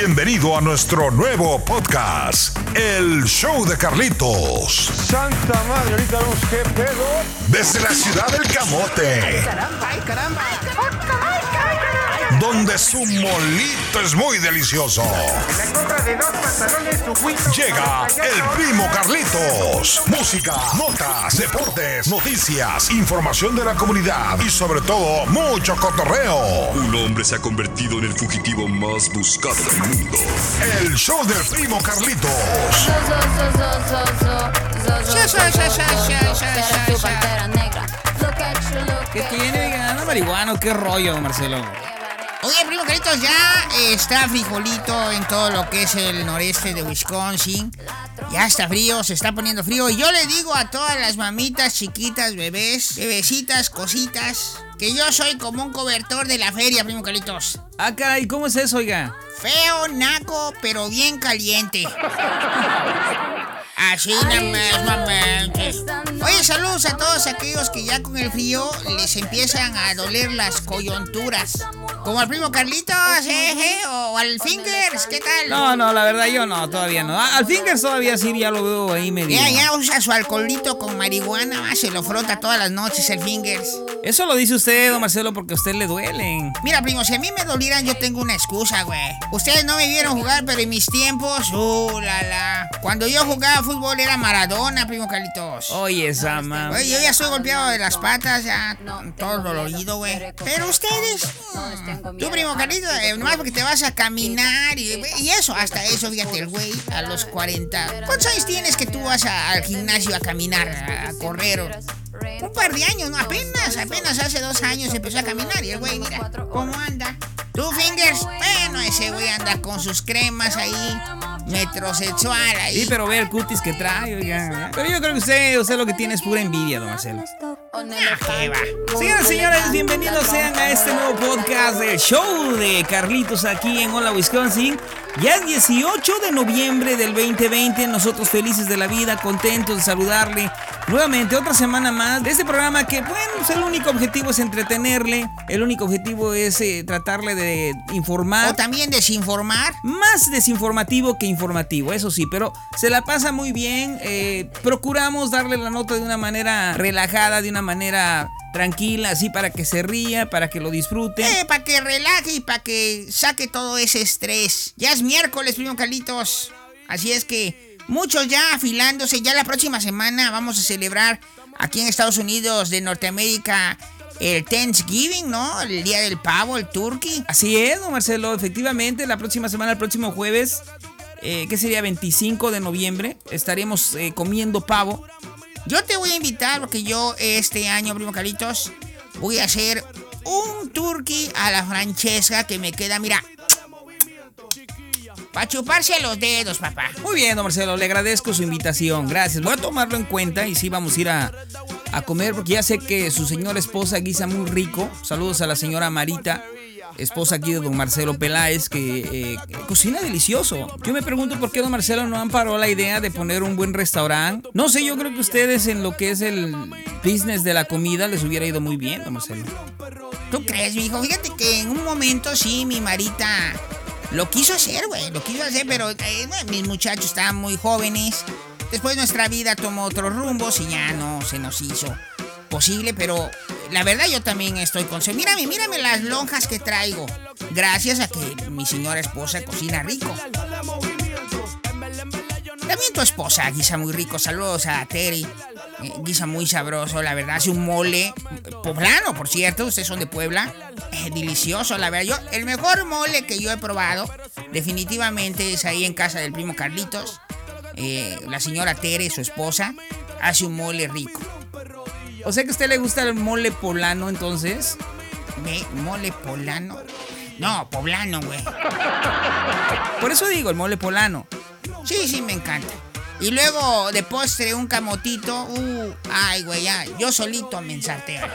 bienvenido a nuestro nuevo podcast, El Show de Carlitos. Santa madre, ahorita vemos qué pedo. Desde la ciudad del Camote, ¡Ay, caramba! Donde su molito es muy delicioso. La compra de dos pantalones, tu whisky. Llega el primo Carlitos. Música, notas, deportes, noticias, información de la comunidad y sobre todo mucho cotorreo. Un hombre se ha convertido en el fugitivo más buscado del mundo. El show del primo Carlitos. ¿Qué tiene, marihuano, qué rollo, Marcelo. Oye, primo Carlitos, ya está frijolito en todo lo que es el noreste de Wisconsin. Ya está frío, se está poniendo frío. Y yo le digo a todas las mamitas chiquitas, bebés, bebecitas, cositas, que yo soy como un cobertor de la feria, primo Carlitos. Ah, caray, ¿cómo es eso, oiga? Feo, naco, pero bien caliente. Así nada más, mamá. Oye, saludos a todos aquellos que ya con el frío les empiezan a doler las coyunturas. Como al primo Carlitos, eh, eh, o al Fingers, ¿qué tal? No, no, la verdad yo no, todavía no. Al Fingers todavía sí, ya lo veo ahí medio. Ya, ya usa su alcoholito con marihuana, se lo frota todas las noches el Fingers. Eso lo dice usted, don Marcelo, porque a usted le duelen. Mira, primo, si a mí me dolieran, yo tengo una excusa, güey. Ustedes no me vieron jugar, pero en mis tiempos, uh, la, la. Cuando yo jugaba fútbol era Maradona, primo Carlitos. Oye, esa mamá. Güey, yo ya soy golpeado de las patas, ya todo dolorido, güey. Pero ustedes, mm, tú, primo Carlitos, eh, nomás porque te vas a caminar y, y eso, hasta eso, fíjate, el güey a los 40. ¿Cuántos años tienes que tú vas a- al gimnasio a caminar, a, a correr? Un par de años, ¿no? Apenas, apenas hace dos años empezó a caminar y el güey, mira, ¿cómo anda? ¿Tú, Fingers? Bueno, ese güey anda con sus cremas ahí, metrosexual ahí. Sí, pero ve el cutis que trae, oiga. Pero yo creo que usted, usted lo que tiene es pura envidia, don Marcelo. Señoras y señores, bienvenidos sean a este nuevo podcast del show de Carlitos aquí en Hola Wisconsin. Ya es 18 de noviembre del 2020, nosotros felices de la vida, contentos de saludarle nuevamente otra semana más de este programa que, bueno, pues el único objetivo es entretenerle, el único objetivo es eh, tratarle de informar. O también desinformar. Más desinformativo que informativo, eso sí, pero se la pasa muy bien. eh, procuramos darle la nota de una manera relajada, de una manera tranquila, así para que se ría, para que lo disfrute. Eh, para que relaje y para que saque todo ese estrés. Ya es miércoles, primo Carlitos. Así es que muchos ya afilándose. Ya la próxima semana vamos a celebrar aquí en Estados Unidos de Norteamérica el Thanksgiving, ¿no? El día del pavo, el turkey. Así es, don Marcelo, efectivamente, la próxima semana, el próximo jueves, eh, que sería 25 de noviembre, estaremos eh, comiendo pavo. Yo te voy a invitar porque yo este año, primo Carlitos, voy a hacer un turkey a la francesca que me queda, mira. Para chuparse los dedos, papá. Muy bien, don Marcelo, le agradezco su invitación, gracias. Voy a tomarlo en cuenta y sí vamos a ir a, a comer porque ya sé que su señora esposa guisa muy rico. Saludos a la señora Marita, esposa aquí de don Marcelo Peláez, que eh, cocina delicioso. Yo me pregunto por qué don Marcelo no amparó la idea de poner un buen restaurante. No sé, yo creo que ustedes en lo que es el business de la comida les hubiera ido muy bien, don Marcelo. ¿Tú crees, mijo? Fíjate que en un momento sí, mi Marita lo quiso hacer, güey. Lo quiso hacer, pero eh, mis muchachos estaban muy jóvenes. Después nuestra vida tomó otros rumbos y ya no se nos hizo posible, pero la verdad yo también estoy con... Mírame, mírame las lonjas que traigo. Gracias a que mi señora esposa cocina rico. También tu esposa guisa muy rico. Saludos a Terry. Eh, guisa muy sabroso, la verdad. Hace un mole poblano, por cierto. Ustedes son de Puebla. Eh, delicioso, la verdad. Yo, el mejor mole que yo he probado, definitivamente es ahí en casa del primo Carlitos. Eh, la señora Tere, su esposa, hace un mole rico. O sea que a usted le gusta el mole polano, entonces. ¿Ve? ¿Mole polano? No, poblano, güey. Por eso digo, el mole polano. Sí, sí, me encanta. Y luego de postre un camotito. Uh, ay, güey, ya. Yo solito me ensarteo.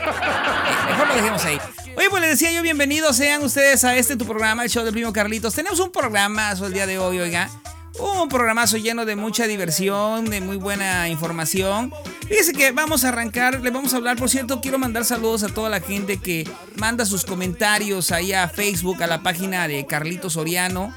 Mejor lo dejemos ahí. Oye, pues les decía yo, bienvenidos sean ustedes a este tu programa, el show del primo Carlitos. Tenemos un programazo el día de hoy, oiga. Un programazo lleno de mucha diversión, de muy buena información. Fíjese que vamos a arrancar, le vamos a hablar, por cierto, quiero mandar saludos a toda la gente que manda sus comentarios ahí a Facebook, a la página de Carlitos Soriano.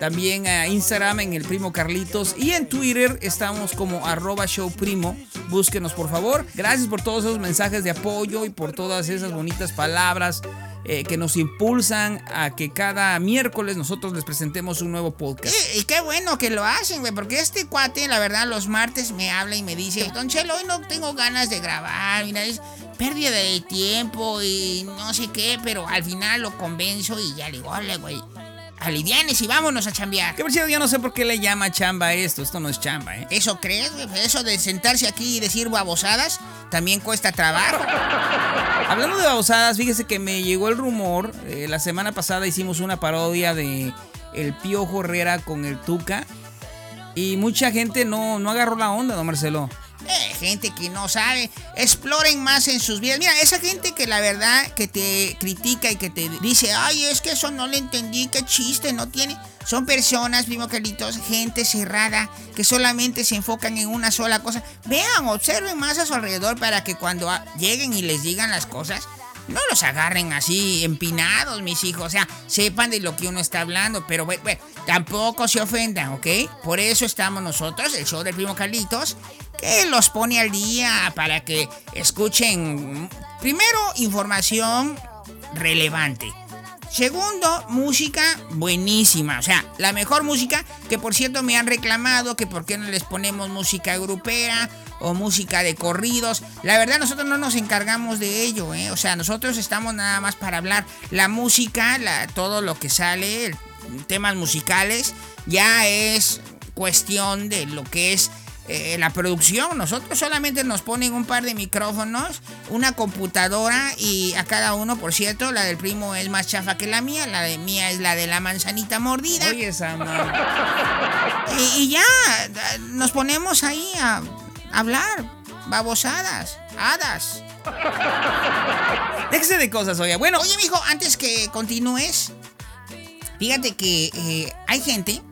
También a Instagram en el primo Carlitos. Y en Twitter estamos como arroba showprimo. Búsquenos por favor. Gracias por todos esos mensajes de apoyo y por todas esas bonitas palabras eh, que nos impulsan a que cada miércoles nosotros les presentemos un nuevo podcast. Y, qué bueno que lo hacen, güey, porque este cuate, la verdad, los martes me habla y me dice, Don Chelo, hoy no tengo ganas de grabar, mira, es pérdida de tiempo y no sé qué, pero al final lo convenzo y ya le digo, "Órale, güey, alivianes y vámonos a chambear. Que por cierto, yo no sé por qué le llama chamba esto. Esto no es chamba, ¿eh? ¿Eso crees? Eso de sentarse aquí y decir babosadas también cuesta trabajo. Hablando de babosadas, fíjese que me llegó el rumor. eh, la semana pasada hicimos una parodia de El Piojo Herrera con el Tuca. Y mucha gente no, no agarró la onda, don Marcelo. Eh, gente que no sabe, exploren más en sus vidas. Mira, esa gente que la verdad que te critica y que te dice, ay, es que eso no le entendí, qué chiste, no tiene. Son personas, primo Carlitos, gente cerrada, que solamente se enfocan en una sola cosa. Vean, observen más a su alrededor para que cuando lleguen y les digan las cosas, no los agarren así empinados, mis hijos. O sea, sepan de lo que uno está hablando, pero bueno, tampoco se ofendan, ¿ok? Por eso estamos nosotros, el show del primo Carlitos, que los pone al día para que escuchen, primero, información relevante. Segundo, música buenísima. O sea, la mejor música que por cierto me han reclamado que por qué no les ponemos música grupera o música de corridos. La verdad nosotros no nos encargamos de ello, ¿eh? O sea, nosotros estamos nada más para hablar la música, todo lo que sale, temas musicales, ya es cuestión de lo que es eh, la producción. Nosotros solamente nos ponen un par de micrófonos, una computadora y a cada uno, por cierto, la del primo es más chafa que la mía, la de mía es la de la manzanita mordida. Oye, Sama. Y, y ya, nos ponemos ahí a hablar, babosadas, hadas. Déjese de cosas, oye. Bueno, Oye, mijo, antes que continúes, fíjate que eh, hay gente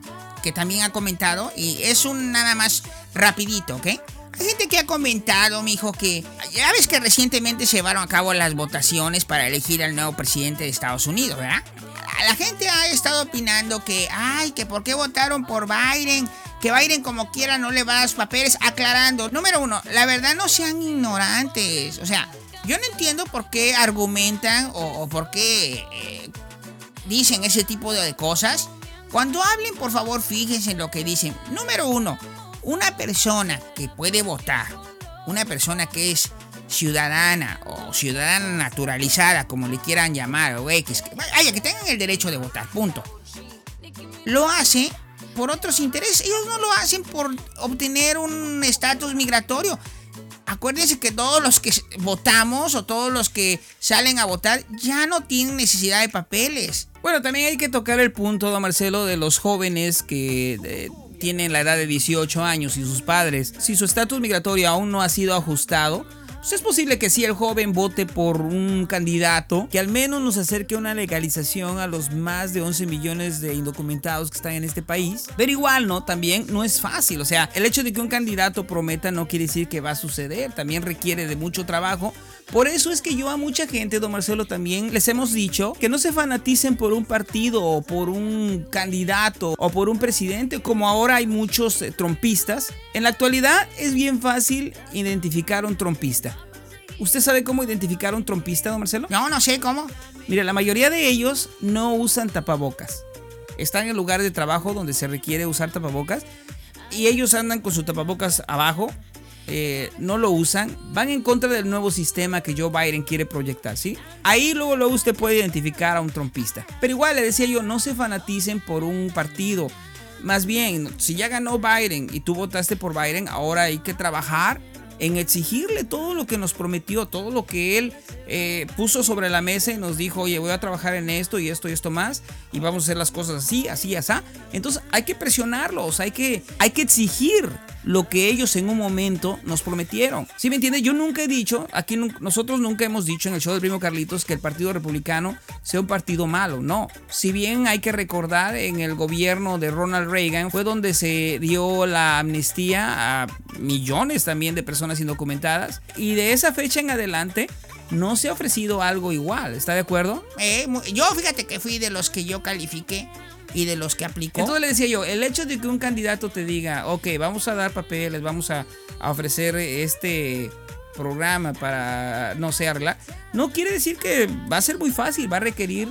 también ha comentado, y es un nada más rapidito, ¿ok? Hay gente que ha comentado, mijo, que ya ves que recientemente se llevaron a cabo las votaciones para elegir al nuevo presidente de Estados Unidos, ¿verdad? La gente ha estado opinando que, ay, que por qué votaron por Biden, que Biden como quiera no le va a dar los papeles, aclarando. Número uno, la verdad no sean ignorantes, o sea, yo no entiendo por qué argumentan o, o por qué eh, dicen ese tipo de cosas. Cuando hablen, por favor, fíjense en lo que dicen. Número uno, una persona que puede votar, una persona que es ciudadana o ciudadana naturalizada, como le quieran llamar, o X, que, vaya, que tengan el derecho de votar, punto. Lo hace por otros intereses. Ellos no lo hacen por obtener un estatus migratorio. Acuérdense que todos los que votamos o todos los que salen a votar ya no tienen necesidad de papeles. Bueno, también hay que tocar el punto, don Marcelo, de los jóvenes que eh, tienen la edad de 18 años y sus padres. Si su estatus migratorio aún no ha sido ajustado, pues es posible que sí el joven vote por un candidato que al menos nos acerque una legalización a los más de 11 millones de indocumentados que están en este país. Pero igual, ¿no? También no es fácil. O sea, el hecho de que un candidato prometa no quiere decir que va a suceder. También requiere de mucho trabajo. Por eso es que yo a mucha gente, don Marcelo, también les hemos dicho que no se fanaticen por un partido o por un candidato o por un presidente, como ahora hay muchos eh, trompistas. En la actualidad es bien fácil identificar a un trompista. ¿Usted sabe cómo identificar a un trompista, don Marcelo? No, no sé cómo. Mira, la mayoría de ellos no usan tapabocas. Están en lugares de trabajo donde se requiere usar tapabocas y ellos andan con su tapabocas abajo, eh, no lo usan, van en contra del nuevo sistema que Joe Biden quiere proyectar, ¿sí? Ahí luego, luego usted puede identificar a un trompista. Pero igual le decía yo, no se fanaticen por un partido. Más bien, si ya ganó Biden y tú votaste por Biden, ahora hay que trabajar en exigirle todo lo que nos prometió, todo lo que él eh, puso sobre la mesa y nos dijo, oye, voy a trabajar en esto y esto y esto más, y vamos a hacer las cosas así, así, así. Entonces hay que presionarlos, hay que, hay que exigir lo que ellos en un momento nos prometieron. ¿Sí me entiende? Yo nunca he dicho, aquí nosotros nunca hemos dicho en el show del primo Carlitos que el Partido Republicano sea un partido malo, no. Si bien hay que recordar, en el gobierno de Ronald Reagan fue donde se dio la amnistía a millones también de personas indocumentadas, y de esa fecha en adelante no se ha ofrecido algo igual, ¿está de acuerdo? Eh, yo fíjate que fui de los que yo califiqué y de los que aplicó. Entonces le decía yo, el hecho de que un candidato te diga, ok, vamos a dar papeles, vamos a, a ofrecer este programa para, no sé, arreglar, no quiere decir que va a ser muy fácil, va a requerir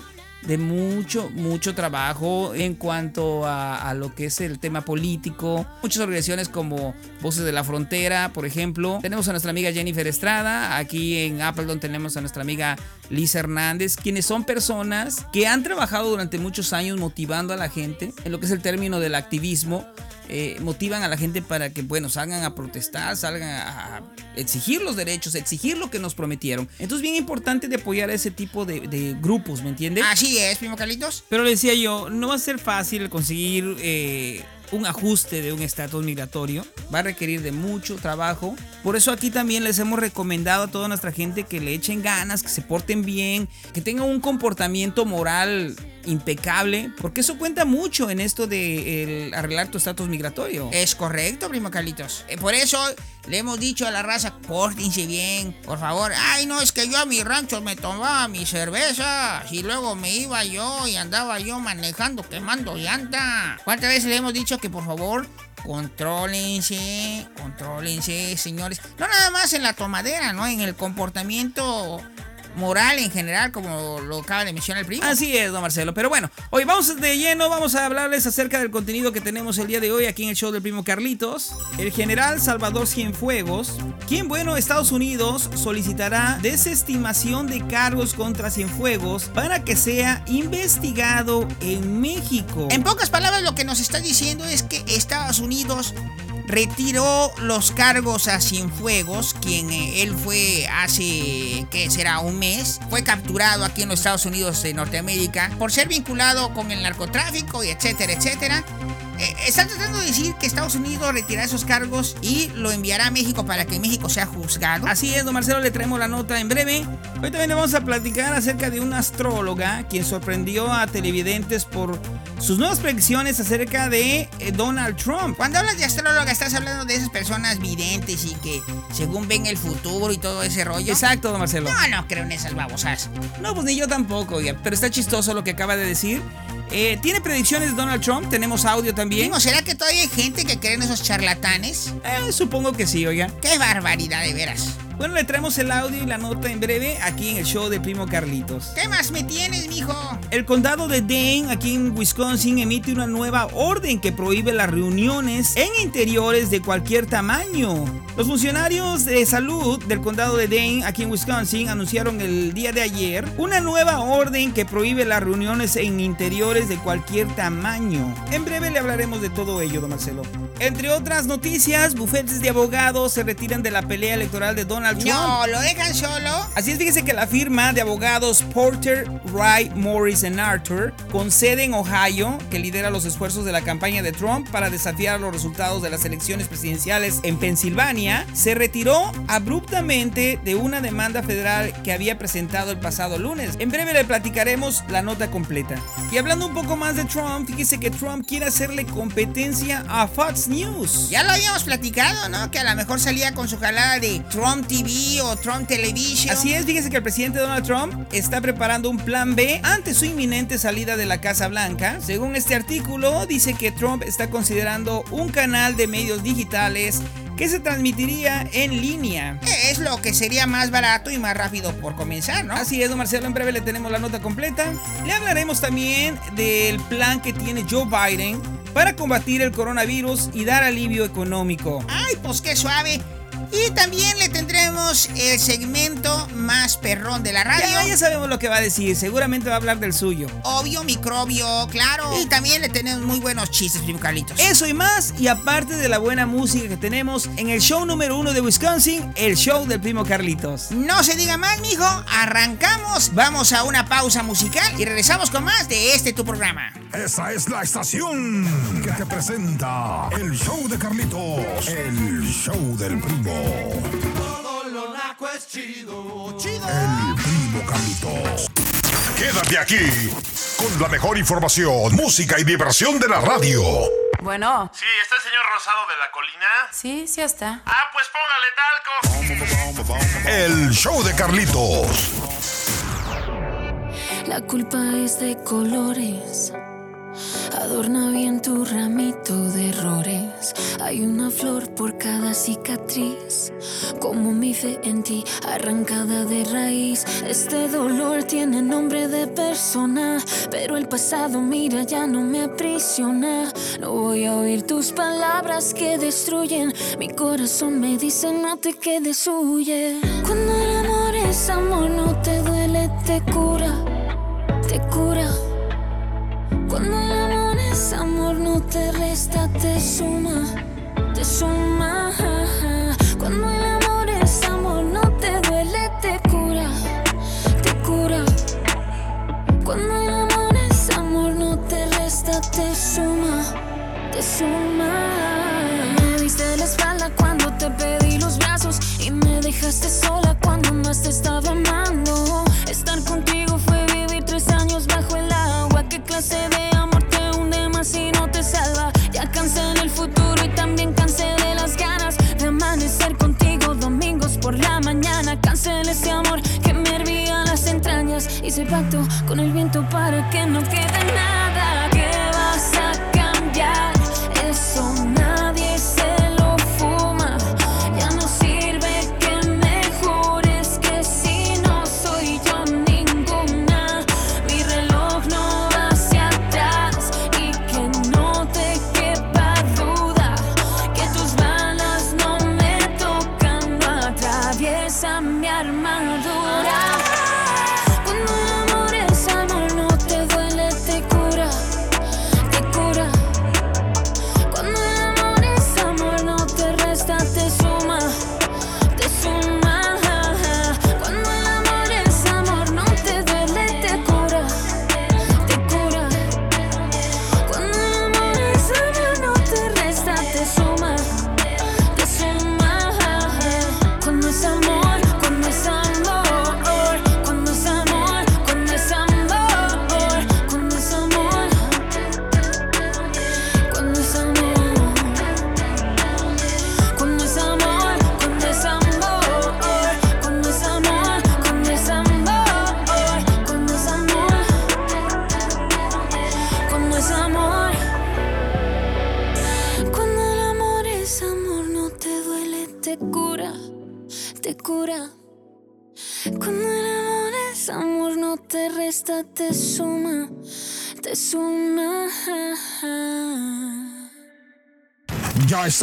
de mucho, mucho trabajo en cuanto a, lo que es el tema político. Muchas organizaciones como Voces de la Frontera, por ejemplo. Tenemos a nuestra amiga Jennifer Estrada. Aquí en Appleton tenemos a nuestra amiga Lisa Hernández, quienes son personas que han trabajado durante muchos años motivando a la gente en lo que es el término del activismo. Eh, motivan a la gente para que, bueno, salgan a protestar, salgan a, exigir los derechos, exigir lo que nos prometieron. Entonces, bien importante de apoyar a ese tipo de, de grupos, ¿me entiendes? Así es, primo Carlitos. Pero le decía yo, no va a ser fácil conseguir eh, un ajuste de un estatus migratorio. Va a requerir de mucho trabajo. Por eso aquí también les hemos recomendado a toda nuestra gente que le echen ganas, que se porten bien, que tengan un comportamiento moral impecable, porque eso cuenta mucho en esto de el arreglar tu estatus migratorio. Es correcto, primo Carlitos. Eh, por eso le hemos dicho a la raza, pórtense bien, por favor. Ay, no, es que yo a mi rancho me tomaba mi cerveza y luego me iba yo y andaba yo manejando, quemando llanta. ¿Cuántas veces le hemos dicho que por favor contrólense, contrólense, señores? No nada más en la tomadera, ¿no? En el comportamiento moral en general, como lo acaba de mencionar el primo. Así es, don Marcelo. Pero bueno, hoy vamos de lleno, vamos a hablarles acerca del contenido que tenemos el día de hoy aquí en el show del primo Carlitos. El general Salvador Cienfuegos, quien, bueno, Estados Unidos solicitará desestimación de cargos contra Cienfuegos para que sea investigado en México. En pocas palabras, lo que nos está diciendo es que Estados Unidos retiró los cargos a Cienfuegos, quien eh, él fue hace, ¿qué será? Un mes. Fue capturado aquí en los Estados Unidos de Norteamérica por ser vinculado con el narcotráfico y etcétera, etcétera. Eh, están tratando de decir que Estados Unidos retirará esos cargos y lo enviará a México para que México sea juzgado. Así es, don Marcelo, le traemos la nota en breve. Hoy también vamos a platicar acerca de una astróloga quien sorprendió a televidentes por sus nuevas predicciones acerca de eh, Donald Trump. Cuando hablas de astróloga, estás hablando de esas personas videntes y que según ven el futuro y todo ese rollo. Exacto, don Marcelo. No, no creo en esas babosas. No, pues ni yo tampoco, oiga, pero está chistoso lo que acaba de decir. Eh, ¿Tiene predicciones de Donald Trump? Tenemos audio también. Primo, ¿será que todavía hay gente que cree en esos charlatanes? Eh, supongo que sí, oiga. Qué barbaridad, de veras. Bueno, le traemos el audio y la nota en breve aquí en el show de Primo Carlitos. ¿Qué más me tienes, mijo? El condado de Dane, aquí en Wisconsin, emite una nueva orden que prohíbe las reuniones en interiores de cualquier tamaño. Los funcionarios de salud del condado de Dane, aquí en Wisconsin, anunciaron el día de ayer una nueva orden que prohíbe las reuniones en interiores de cualquier tamaño. En breve le hablaremos de todo ello, don Marcelo. Entre otras noticias, bufetes de abogados se retiran de la pelea electoral de Donald Trump. No, lo dejan solo. Así es, fíjese que la firma de abogados Porter, Wright, Morris and Arthur, con sede en Ohio, que lidera los esfuerzos de la campaña de Trump para desafiar los resultados de las elecciones presidenciales en Pensilvania, se retiró abruptamente de una demanda federal que había presentado el pasado lunes. En breve le platicaremos la nota completa. Y hablando un poco más de Trump, fíjese que Trump quiere hacerle competencia a Fox News. Ya lo habíamos platicado, ¿no? Que a lo mejor salía con su jalada de Trump TV o Trump Television. Así es, fíjese que el presidente Donald Trump está preparando un plan B ante su inminente salida de la Casa Blanca. Según este artículo, dice que Trump está considerando un canal de medios digitales que se transmitiría en línea. Es lo que sería más barato y más rápido por comenzar, ¿no? Así es, don Marcelo, en breve le tenemos la nota completa. Le hablaremos también del plan que tiene Joe Biden para combatir el coronavirus y dar alivio económico. Ay, pues qué suave. Y también le tendremos el segmento más perrón de la radio. Ya, ya sabemos lo que va a decir, seguramente va a hablar del suyo. Obvio, microbio, claro. Y también le tenemos muy buenos chistes, primo Carlitos. Eso y más, y aparte de la buena música que tenemos en el show número uno de Wisconsin, el show del primo Carlitos. No se diga más, mijo, arrancamos, vamos a una pausa musical y regresamos con más de este tu programa. Esa es la estación que te presenta el show de Carlitos, el show del primo. Todo lo naco es chido, chido. El primo Carlitos. Quédate aquí con la mejor información, música y diversión de la radio. Bueno, Sí, ¿está el señor Rosado de la Colina? sí, sí está. Ah, pues póngale talco. El show de Carlitos. La culpa es de colores. Adorna bien tu ramito de errores. Hay una flor por cada cicatriz. Como mi fe en ti, arrancada de raíz. Este dolor tiene nombre de persona. Pero el pasado, mira, ya no me aprisiona. No voy a oír tus palabras que destruyen. Mi corazón me dice: No te quedes, huye. Cuando el amor es amor, no te duele, te cura. Te cura. Cuando el amor es amor, no te resta, te suma, te suma. Cuando el amor es amor, no te duele, te cura, te cura. Cuando el amor es amor, no te resta, te suma, te suma. Me diste la espalda cuando te pedí los brazos y me dejaste sola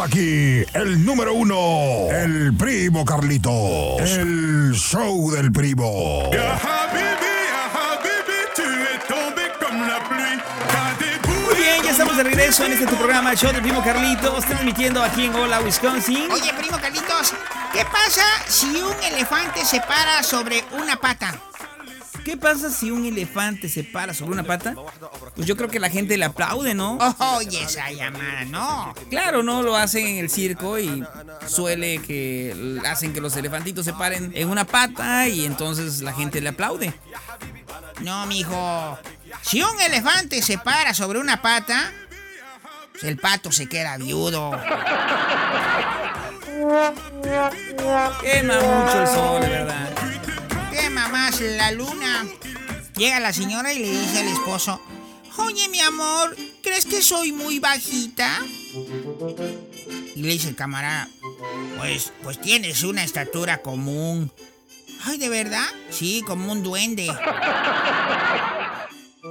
Aquí el número uno, el primo Carlitos. El show del primo. Muy bien, ya estamos de regreso en este tu programa, el show del primo Carlitos, transmitiendo aquí en Hola, Wisconsin. Oye, primo Carlitos, ¿qué pasa si un elefante se para sobre una pata? ¿Qué pasa si un elefante se para sobre una pata? Pues yo creo que la gente le aplaude, ¿no? Oye, esa llamada, no. Claro, ¿no? Lo hacen en el circo y suele que hacen que los elefantitos se paren en una pata y entonces la gente le aplaude. No, mijo. Si un elefante se para sobre una pata, pues el pato se queda viudo. Quema mucho el sol, verdad. Quema más la luna. Llega la señora y le dice al esposo, Oye, mi amor, ¿crees que soy muy bajita? Y le dice el camarada, pues, pues tienes una estatura común. Ay, ¿de verdad? Sí, como un duende.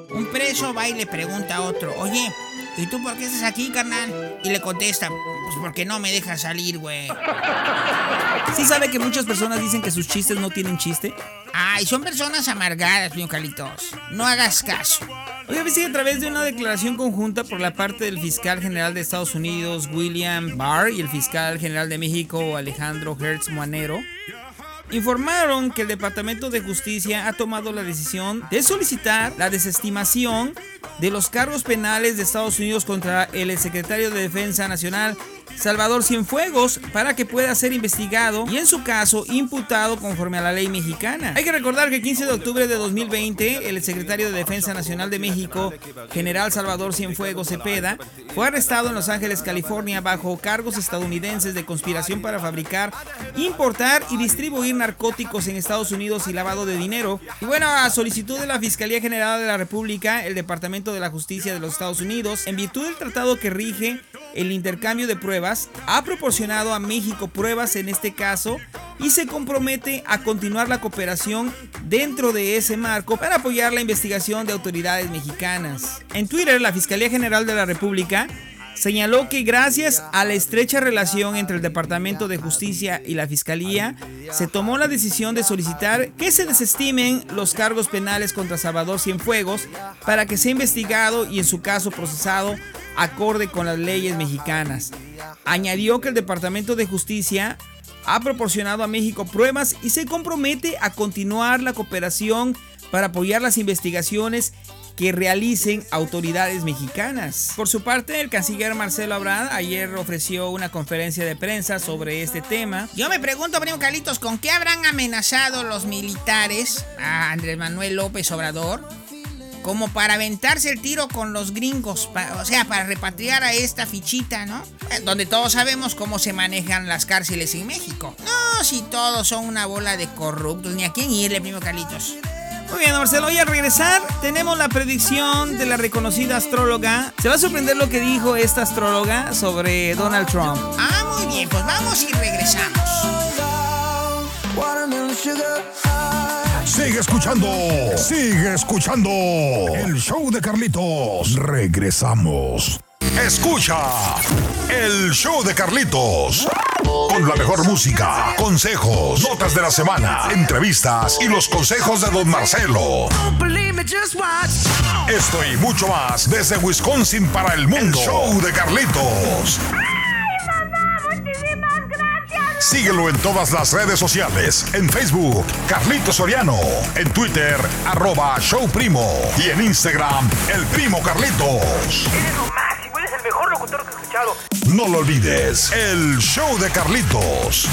Un preso va y le pregunta a otro, oye, ¿y tú por qué estás aquí, carnal? Y le contesta, pues porque no me dejas salir, güey. ¿Sí sabe que muchas personas dicen que sus chistes no tienen chiste? Ay, son personas amargadas, mi Calitos. No hagas caso. Oye, a través de una declaración conjunta por la parte del fiscal general de Estados Unidos, William Barr, y el fiscal general de México, Alejandro Hertz Manero, informaron que el Departamento de Justicia ha tomado la decisión de solicitar la desestimación de los cargos penales de Estados Unidos contra el secretario de Defensa Nacional, Salvador Cienfuegos para que pueda ser investigado y en su caso imputado conforme a la ley mexicana. Hay que recordar que el 15 de octubre de 2020 el secretario de Defensa Nacional de México, general Salvador Cienfuegos Cepeda, fue arrestado en Los Ángeles, California bajo cargos estadounidenses de conspiración para fabricar, importar y distribuir narcóticos en Estados Unidos y lavado de dinero. Y bueno, a solicitud de la Fiscalía General de la República, el Departamento de la Justicia de los Estados Unidos, en virtud del tratado que rige el intercambio de pruebas, ha proporcionado a México pruebas en este caso y se compromete a continuar la cooperación dentro de ese marco para apoyar la investigación de autoridades mexicanas. En Twitter, la Fiscalía General de la República señaló que gracias a la estrecha relación entre el Departamento de Justicia y la Fiscalía, se tomó la decisión de solicitar que se desestimen los cargos penales contra Salvador Cienfuegos para que sea investigado y en su caso procesado acorde con las leyes mexicanas. Añadió que el Departamento de Justicia ha proporcionado a México pruebas y se compromete a continuar la cooperación para apoyar las investigaciones que realicen autoridades mexicanas. Por su parte, el canciller Marcelo Abrad ayer ofreció una conferencia de prensa sobre este tema. Yo me pregunto, primo Carlitos, ¿con qué habrán amenazado los militares a Andrés Manuel López Obrador? Como para aventarse el tiro con los gringos, o sea, para repatriar a esta fichita, ¿no? Eh, donde todos sabemos cómo se manejan las cárceles en México. No, si todos son una bola de corruptos, ni a quién irle, primo Carlitos. Muy bien, Marcelo. Y al regresar, tenemos la predicción de la reconocida astróloga. Se va a sorprender lo que dijo esta astróloga sobre Donald Trump. Ah, muy bien, pues vamos y regresamos. Sigue escuchando, sigue escuchando. El show de Carlitos. Regresamos. Escucha el show de Carlitos. Con la mejor música, consejos, notas de la semana, entrevistas y los consejos de Don Marcelo. Esto y mucho más desde Wisconsin para el mundo. El show de Carlitos. Síguelo en todas las redes sociales. En Facebook, Carlitos Soriano. En Twitter, arroba Show Primo. Y en Instagram, El Primo Carlitos. No lo olvides, el show de Carlitos.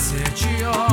Tú estás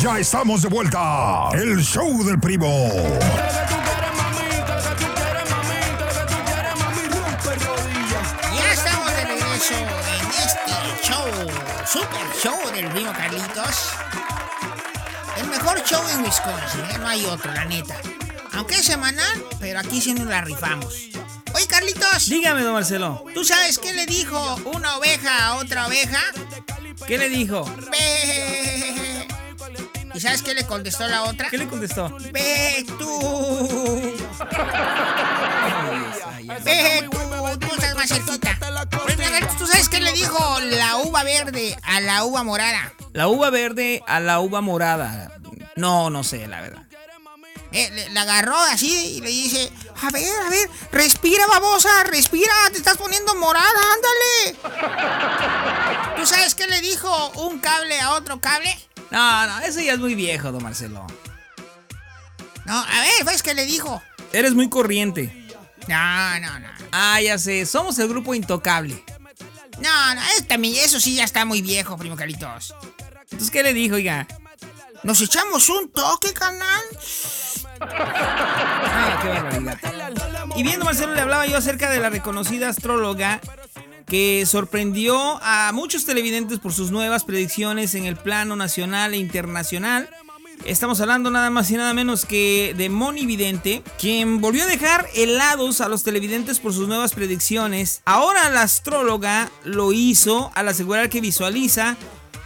Ya estamos de vuelta. El show del primo. Ya estamos de regreso en este show, super show del primo Carlitos. El mejor show en Wisconsin, ¿eh? no hay otro, la neta. Aunque es semanal, pero aquí sí nos la rifamos. Oye, Carlitos, Dígame, don Marcelo. ¿tú sabes qué le dijo una oveja a otra oveja? ¿Qué le dijo? ¿Y sabes qué le contestó la otra? ¿Qué le contestó? Ve tú. Ve tú, tú estás más cerquita. ¿tú sabes qué le dijo la uva verde a la uva morada? La uva verde a la uva morada. No, no sé, la verdad. Eh, la agarró así y le dice, a ver, a ver, respira babosa, respira, te estás poniendo morada, ándale. ¿Tú sabes qué le dijo un cable a otro cable? No, no, eso ya es muy viejo, don Marcelo. No, a ver, pues, ¿qué le dijo? Eres muy corriente. No, no, no. Ah, ya sé, somos el grupo intocable. No, no, es también, eso sí ya está muy viejo, primo Carlitos. Entonces, ¿qué le dijo, oiga? ¿Nos echamos un toque, canal? Ah, qué barbaridad. Y viendo Marcelo le hablaba yo acerca de la reconocida astróloga que sorprendió a muchos televidentes por sus nuevas predicciones en el plano nacional e internacional. Estamos hablando nada más y nada menos que de Moni Vidente, quien volvió a dejar helados a los televidentes por sus nuevas predicciones. Ahora la astróloga lo hizo al asegurar que visualiza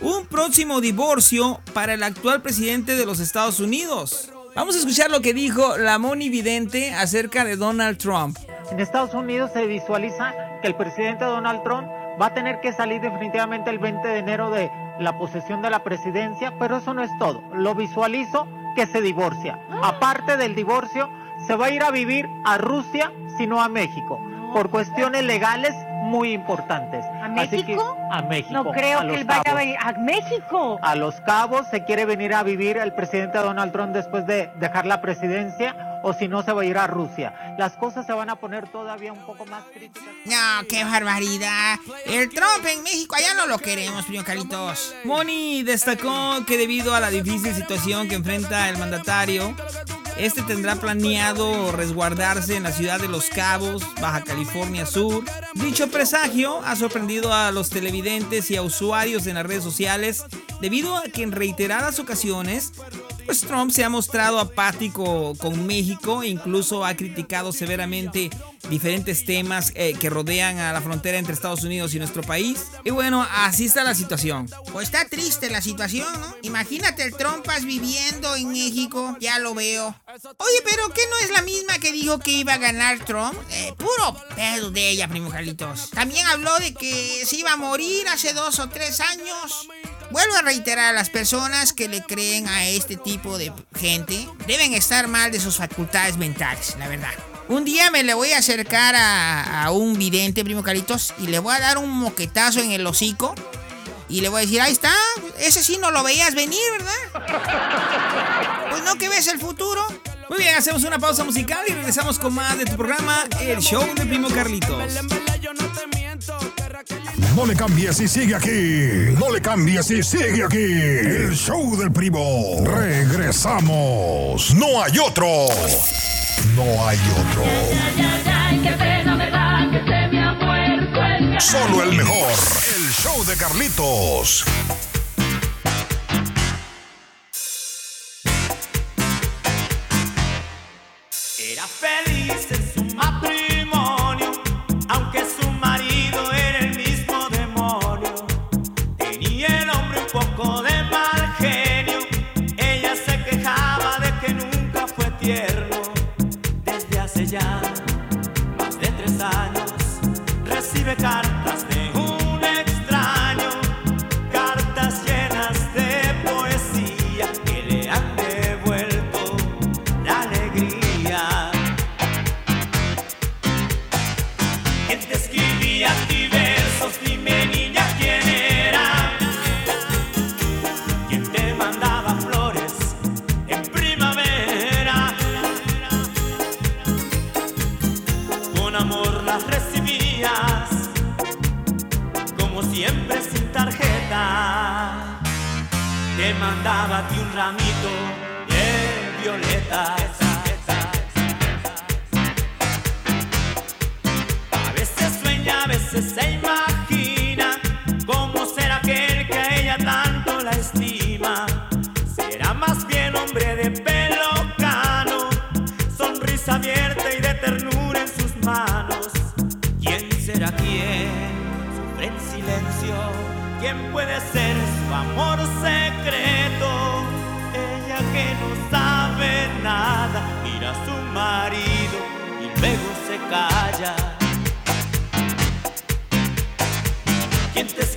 un próximo divorcio para el actual presidente de los Estados Unidos. Vamos a escuchar lo que dijo la Moni Vidente acerca de Donald Trump. En Estados Unidos se visualiza que el presidente Donald Trump va a tener que salir definitivamente el 20 de enero de la posesión de la presidencia, pero eso no es todo. Lo visualizo que se divorcia. Aparte del divorcio, se va a ir a vivir a Rusia, sino a México, por cuestiones legales muy importantes. ¿A Así que- México? a México. No creo a que él vaya Cabos. a ir a México. A Los Cabos se quiere venir a vivir el presidente Donald Trump después de dejar la presidencia o si no se va a ir a Rusia. Las cosas se van a poner todavía un poco más críticas. No, qué barbaridad. El Trump en México, allá no lo queremos, primo Carlitos. Moni destacó que debido a la difícil situación que enfrenta el mandatario, este tendrá planeado resguardarse en la ciudad de Los Cabos, Baja California Sur. Dicho presagio ha sorprendido a los televidentes y a usuarios en las redes sociales debido a que en reiteradas ocasiones pues Trump se ha mostrado apático con México e incluso ha criticado severamente diferentes temas eh, que rodean a la frontera entre Estados Unidos y nuestro país. Y bueno, así está la situación. Pues está triste la situación, ¿no? Imagínate el Trompas viviendo en México, ya lo veo. Oye, pero ¿qué no es la misma que dijo que iba a ganar Trump? Eh, puro pedo de ella, primo Carlitos. También habló de que se iba a morir hace dos o tres años. Vuelvo a reiterar las personas que le creen a este tipo de gente, deben estar mal de sus facultades mentales, la verdad. Un día me le voy a acercar a, a un vidente, primo Caritos, y le voy a dar un moquetazo en el hocico. Y le voy a decir, ahí está, ese sí no lo veías venir, ¿verdad? Pues no que ves el futuro. Muy bien, hacemos una pausa musical y regresamos con más de tu programa, El Show de Primo Carlitos. No le cambies y sigue aquí. No le cambies y sigue aquí. El show del primo. Regresamos. No hay otro. No hay otro. Solo el mejor. El show de Carlitos. Tanto la estima. Será más bien hombre de pelo cano, sonrisa abierta y de ternura en sus manos. ¿Quién será quien sufre en silencio? ¿Quién puede ser su amor secreto? Ella que no sabe nada, mira a su marido y luego se calla. ¿Quién te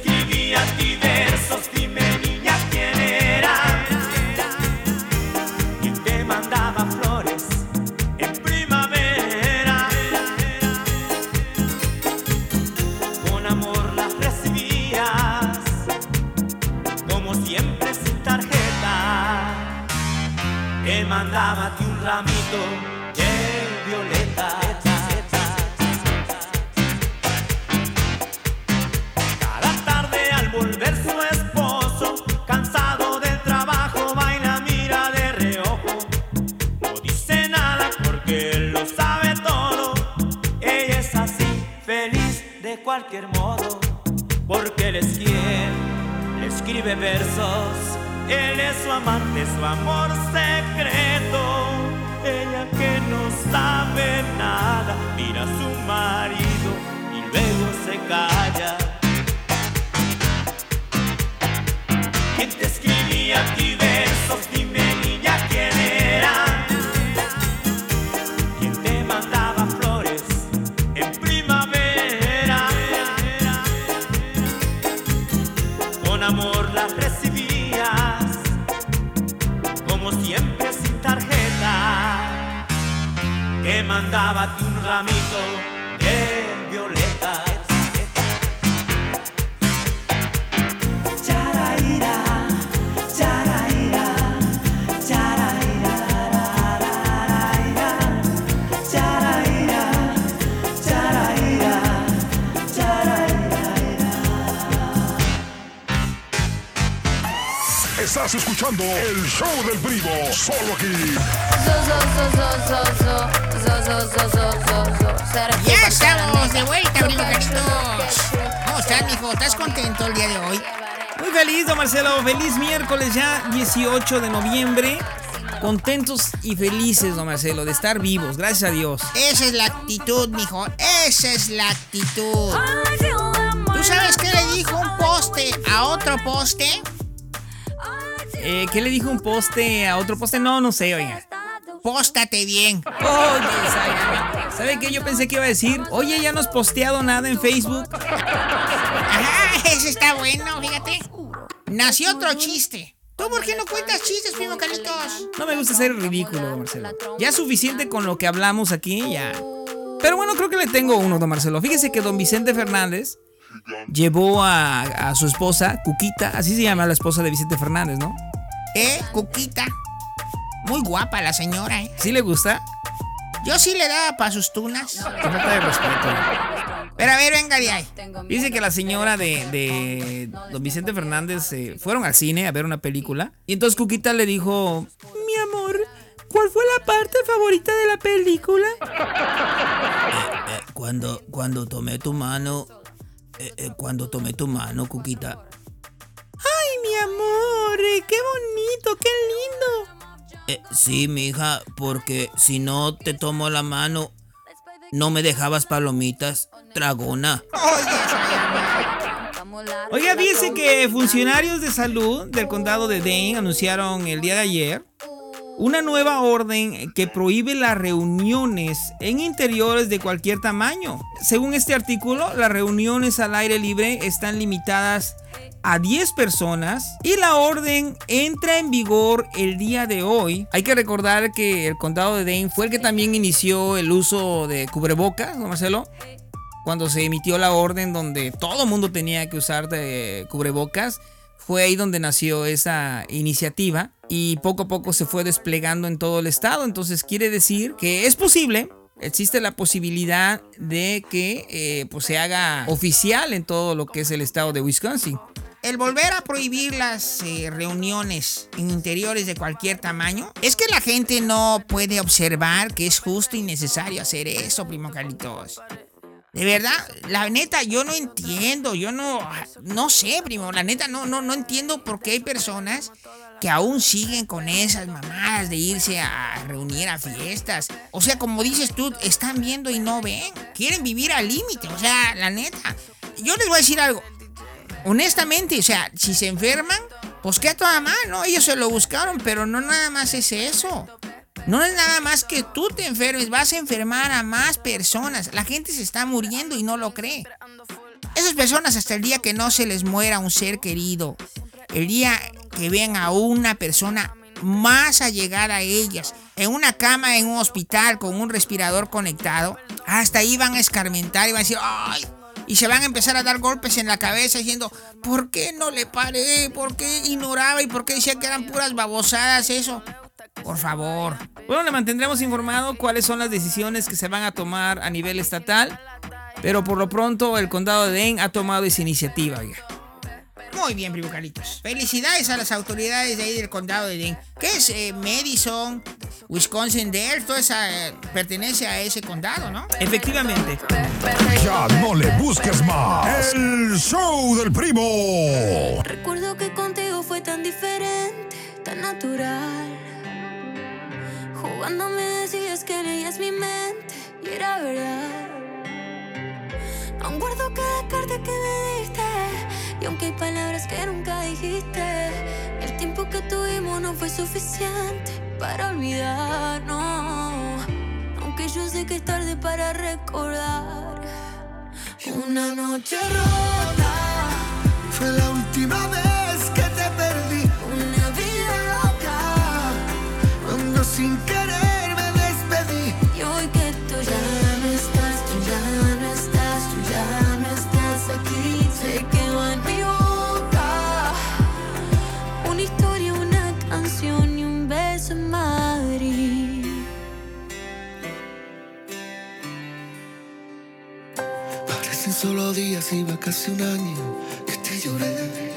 amante, su amor secreto. Marcelo. Feliz miércoles ya, 18 de noviembre. Contentos y felices, don Marcelo, de estar vivos. Gracias a Dios. Esa es la actitud, mijo. Esa es la actitud. ¿Tú sabes qué le dijo un poste a otro poste? Eh, ¿Qué le dijo un poste a otro poste? No, no sé, oiga. Póstate bien. Oye, ¿sabe, ¿sabe qué? Yo pensé que iba a decir, oye, ya no has posteado nada en Facebook. Ajá, ese está bueno, fíjate. Nació otro chiste. ¿Tú por qué no cuentas chistes, primo Carlitos? No me gusta ser ridículo, don Marcelo. Ya es suficiente con lo que hablamos aquí, ya. Pero bueno, creo que le tengo uno, don Marcelo. Fíjese que don Vicente Fernández llevó a, a su esposa, Cuquita, así se llama la esposa de Vicente Fernández, ¿no? ¿Eh? Cuquita. Muy guapa la señora, ¿eh? ¿Sí le gusta? Yo sí le daba para sus tunas. Qué falta de respeto. Pero a ver, venga de ahí. Dice que la señora de, de don Vicente Fernández eh, fueron al cine a ver una película. Y entonces Cuquita le dijo, mi amor, ¿cuál fue la parte favorita de la película? Eh, cuando, cuando tomé tu mano, eh, cuando tomé tu mano, Cuquita. ¡Ay, mi amor! ¡Qué bonito! ¡Qué lindo! Eh, sí, mija, porque si no te tomo la mano, no me dejabas palomitas, dragona. Oiga, dice que funcionarios de salud del condado de Dane anunciaron el día de ayer una nueva orden que prohíbe las reuniones en interiores de cualquier tamaño. Según este artículo, las reuniones al aire libre están limitadas a 10 personas y la orden entra en vigor el día de hoy. Hay que recordar que el condado de Dane fue el que también inició el uso de cubrebocas, ¿no, Marcelo? Cuando se emitió la orden donde todo el mundo tenía que usar cubrebocas, fue ahí donde nació esa iniciativa y poco a poco se fue desplegando en todo el estado. Entonces quiere decir que es posible existe la posibilidad de que eh, pues se haga oficial en todo lo que es el estado de Wisconsin. El volver a prohibir las eh, reuniones en interiores de cualquier tamaño es que la gente no puede observar que es justo y necesario hacer eso, primo Carlitos. De verdad, la neta, yo no entiendo, yo no, no sé, primo, la neta, no, no, no entiendo por qué hay personas que aún siguen con esas mamadas de irse a reunir a fiestas. O sea, como dices tú, están viendo y no ven. Quieren vivir al límite, o sea, la neta. Yo les voy a decir algo. Honestamente, o sea, si se enferman, pues que a toda mano, ellos se lo buscaron, pero no nada más es eso. No es nada más que tú te enfermes, vas a enfermar a más personas. La gente se está muriendo y no lo cree. Esas personas hasta el día que no se les muera un ser querido, el día que vean a una persona más allegada a ellas, en una cama en un hospital con un respirador conectado, hasta ahí van a escarmentar y van a decir, ¡ay! Y se van a empezar a dar golpes en la cabeza diciendo, ¿por qué no le paré? ¿Por qué ignoraba? ¿Y por qué decía que eran puras babosadas eso? Por favor. Bueno, le mantendremos informado cuáles son las decisiones que se van a tomar a nivel estatal, pero por lo pronto el condado de Den ha tomado esa iniciativa. Muy bien, primo Carlitos. Felicidades a las autoridades de ahí del condado de Den. ¿Qué es eh, Madison, Wisconsin, Dells? Toda esa eh, pertenece a ese condado, ¿no? Efectivamente. Ya no le busques más. El show del primo. Recuerdo que contigo fue tan diferente, tan natural. Jugando me decías que leías mi mente y era verdad. Aún guardo cada carta que me diste y aunque hay palabras que nunca dijiste, el tiempo que tuvimos no fue suficiente para olvidarnos. Aunque yo sé que es tarde para recordar una noche rota. Fue la última vez que te perdí. Una vida loca. Cuando sin querer solo días, iba casi un año que te lloré.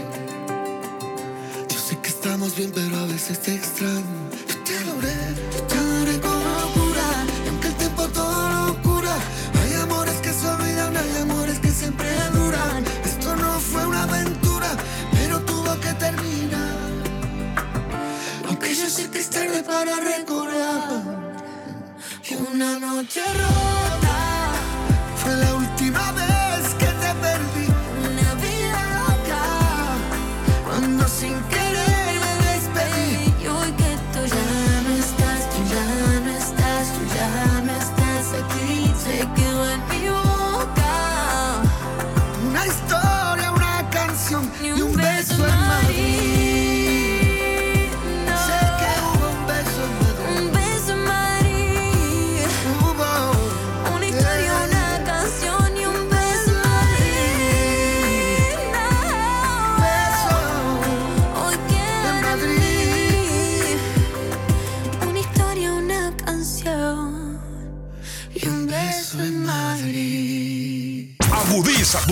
Yo sé que estamos bien, pero a veces te extraño. Yo te adoré, yo te adoré con locura. Y aunque el tiempo todo lo cura, hay amores que se olvidan, hay amores que siempre duran. Esto no fue una aventura, pero tuvo que terminar. Aunque yo sé que es tarde para recordar. Una noche rota. Fue la última vez sin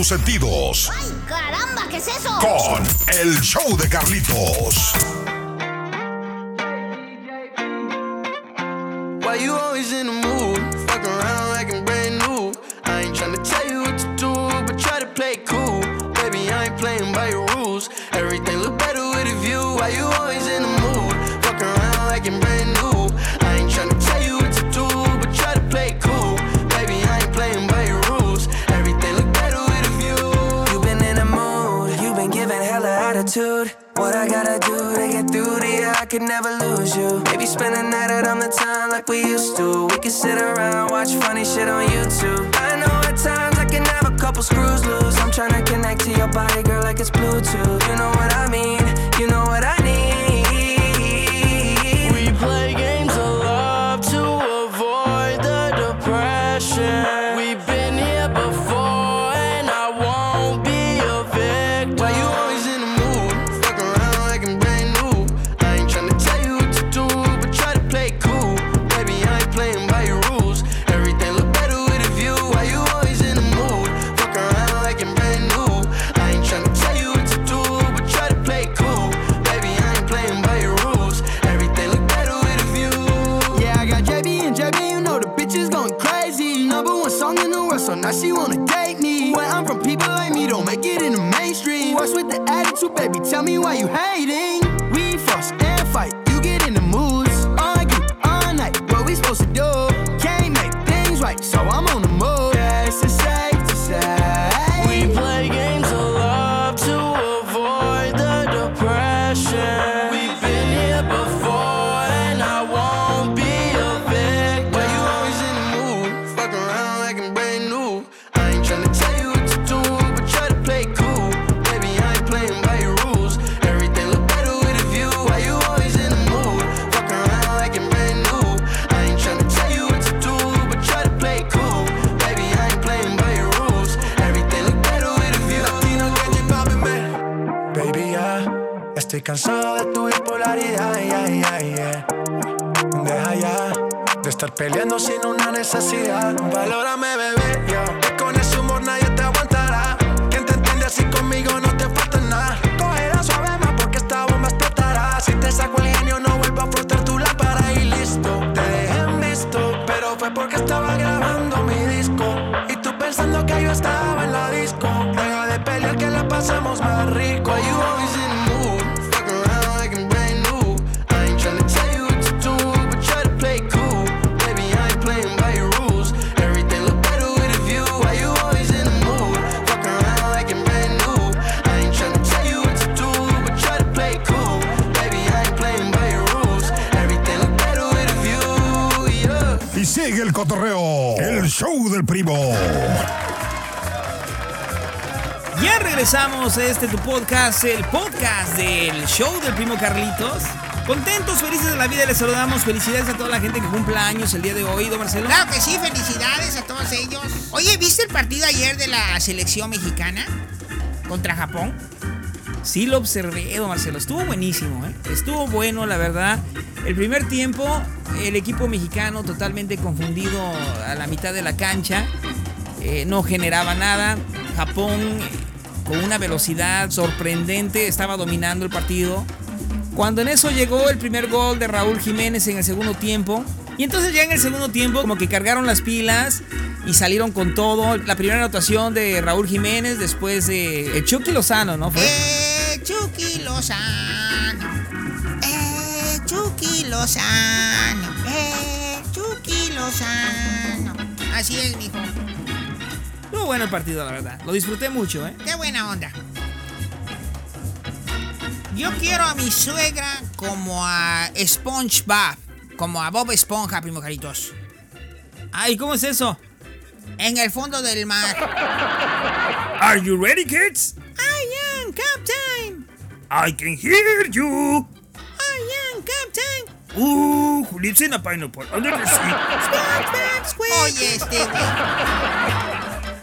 Sentidos ¡Caramba! ¿Qué es eso? con el show de Carlitos. We used to. We could sit around, watch funny shit on YouTube. I know at times I can have a couple screws loose. I'm trying to connect to your body, girl, like it's Bluetooth. Sin una necesidad. Valórame, bebé, primo. Ya regresamos a este tu podcast, el podcast del show del primo Carlitos. Contentos, felices de la vida, les saludamos. Felicidades a toda la gente que cumpla años el día de hoy, don Marcelo. Claro que sí, felicidades a todos ellos. Oye, ¿viste el partido ayer de la selección mexicana contra Japón? Sí lo observé, don Marcelo. Estuvo buenísimo, ¿eh? Estuvo bueno, la verdad. El primer tiempo, el equipo mexicano totalmente confundido a la mitad de la cancha. eh, no generaba nada. Japón, eh, con una velocidad sorprendente, estaba dominando el partido. Cuando en eso llegó el primer gol de Raúl Jiménez en el segundo tiempo. Y entonces ya en el segundo tiempo como que cargaron las pilas y salieron con todo. La primera anotación de Raúl Jiménez, después de el Chucky Lozano, ¿no? Fue. Eh, Chucky Lozano. Lozano. Eh, Chucky Lozano. Así es, mijo. Estuvo bueno el partido, la verdad. Lo disfruté mucho, ¿eh? Qué buena onda. Yo quiero a mi suegra como a SpongeBob. Como a Bob Esponja, primo caritos. Ay, ¿cómo es eso? En el fondo del mar. Are you ready, kids? I am Captain. I can hear you. I am Captain. Uh, who lives in a pineapple under the sea? Oye, este güey.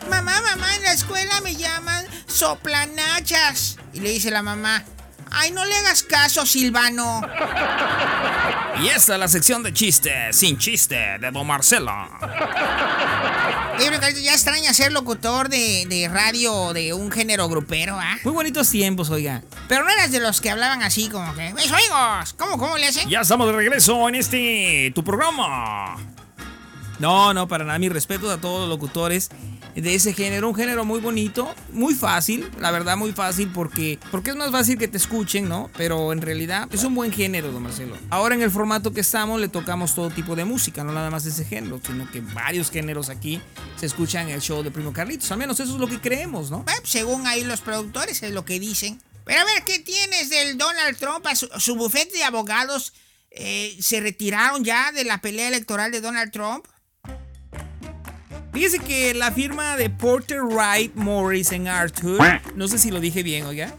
Mamá, mamá, en la escuela me llaman soplanachas. Y le dice la mamá, ay, no le hagas caso, Silvano. Y esta es la sección de chistes, sin chiste, de Don Marcelo. Ya extraña ser locutor de, de radio de un género grupero, ¿ah? Muy bonitos tiempos, oiga. Pero no eras de los que hablaban así como que, ¡Mis amigos! ¿Cómo, cómo le hacen? Ya estamos de regreso en este, tu programa. No, no, para nada. Mi respeto a todos los locutores de ese género. Un género muy bonito, muy fácil, la verdad, muy fácil porque, porque es más fácil que te escuchen, ¿no? Pero en realidad es un buen género, don Marcelo. Ahora en el formato que estamos le tocamos todo tipo de música, no nada más ese género, sino que varios géneros aquí se escuchan en el show de Primo Carlitos. Al menos eso es lo que creemos, ¿no? Según ahí los productores es lo que dicen. Pero a ver, ¿qué tienes del Donald Trump? Su bufete de abogados eh, se retiraron ya de la pelea electoral de Donald Trump. Fíjese que la firma de Porter Wright Morris en Arthur, no sé si lo dije bien, oiga,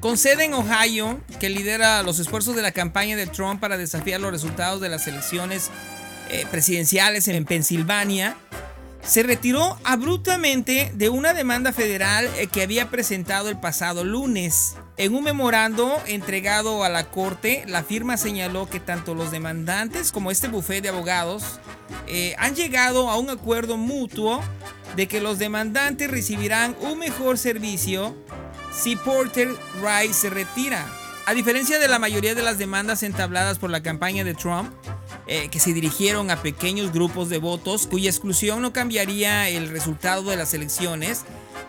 con sede en Ohio, que lidera los esfuerzos de la campaña de Trump para desafiar los resultados de las elecciones eh, presidenciales en Pensilvania, se retiró abruptamente de una demanda federal eh, que había presentado el pasado lunes. En un memorando entregado a la corte, la firma señaló que tanto los demandantes como este bufete de abogados eh, han llegado a un acuerdo mutuo de que los demandantes recibirán un mejor servicio si Porter Wright se retira. A diferencia de la mayoría de las demandas entabladas por la campaña de Trump, eh, que se dirigieron a pequeños grupos de votos cuya exclusión no cambiaría el resultado de las elecciones,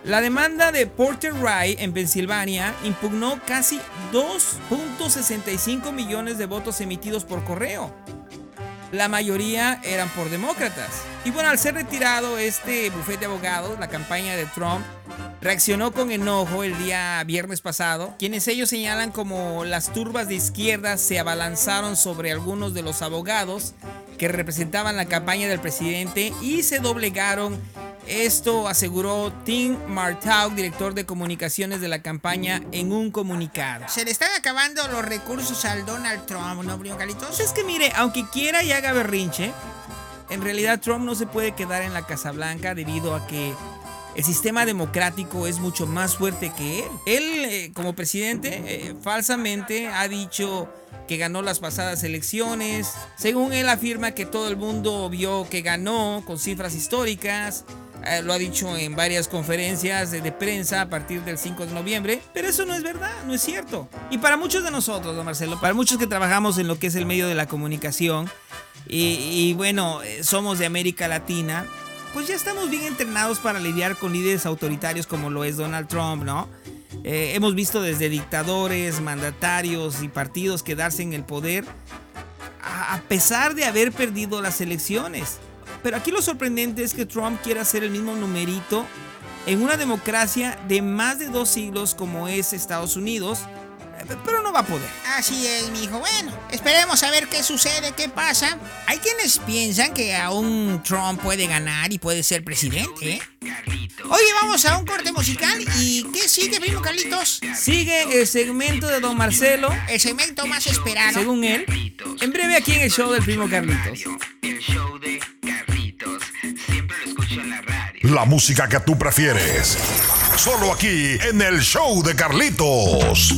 la demanda de Porter Wright en Pensilvania impugnó casi 2.65 millones de votos emitidos por correo. La mayoría eran por demócratas. Y bueno, al ser retirado este bufete de abogados, la campaña de Trump reaccionó con enojo el día viernes pasado, quienes ellos señalan como las turbas de izquierda se abalanzaron sobre algunos de los abogados que representaban la campaña del presidente y se doblegaron. Esto aseguró Tim Martaug, director de comunicaciones de la campaña, en un comunicado. Se le están acabando los recursos al Donald Trump, ¿no, primo Carlitos? Es que mire, aunque quiera y haga berrinche, en realidad Trump no se puede quedar en la Casa Blanca debido a que el sistema democrático es mucho más fuerte que él. Él, eh, como presidente, eh, falsamente ha dicho que ganó las pasadas elecciones. Según él afirma que todo el mundo vio que ganó con cifras históricas. Eh, lo ha dicho en varias conferencias de, prensa a partir del 5 de noviembre, pero eso no es verdad, no es cierto. Y para muchos de nosotros, don Marcelo, para muchos que trabajamos en lo que es el medio de la comunicación, y, bueno, somos de América Latina, pues ya estamos bien entrenados para lidiar con líderes autoritarios como lo es Donald Trump, ¿no? Eh, hemos visto desde dictadores, mandatarios y partidos quedarse en el poder a pesar de haber perdido las elecciones. Pero aquí lo sorprendente es que Trump quiere hacer el mismo numerito en una democracia de más de dos siglos como es Estados Unidos, pero no va a poder. Así es, mi hijo. Bueno, esperemos a ver qué sucede, qué pasa. Hay quienes piensan que aún Trump puede ganar y puede ser presidente. ¿eh? Oye, vamos a un corte musical. ¿Y qué sigue, primo Carlitos? Sigue el segmento de Don Marcelo. El segmento más esperado. Según él. En breve aquí en el show del primo Carlitos. El show de Carlitos. Siempre lo escucho en la radio. La música que tú prefieres. Solo aquí en el show de Carlitos.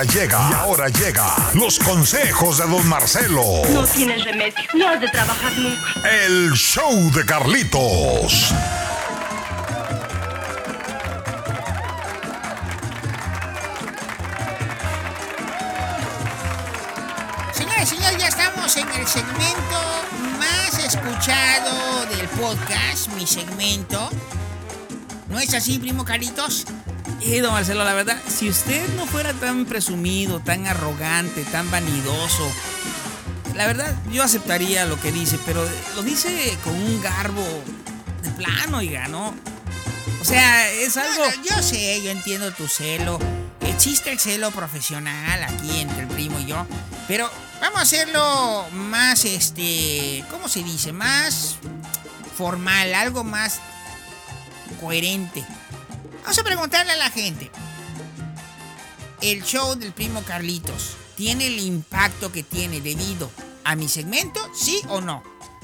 Ahora llega, y ahora llega los consejos de don Marcelo. No tienes remedio, no has de trabajar nunca. El show de Carlitos. Señores, señores, ya estamos en el segmento más escuchado del podcast, mi segmento. ¿No es así, primo Carlitos? Eh, don Marcelo, la verdad, si usted no fuera tan presumido, tan arrogante, tan vanidoso, la verdad, yo aceptaría lo que dice, pero lo dice con un garbo de plano, oiga, ¿no? O sea, es algo... No, no, yo sé, yo entiendo tu celo. Existe el celo profesional aquí entre el primo y yo. Pero vamos a hacerlo más, este... ¿Cómo se dice? Más formal, algo más coherente. Vamos a preguntarle a la gente. ¿El show del primo Carlitos tiene el impacto que tiene debido a mi segmento? ¿Sí o no?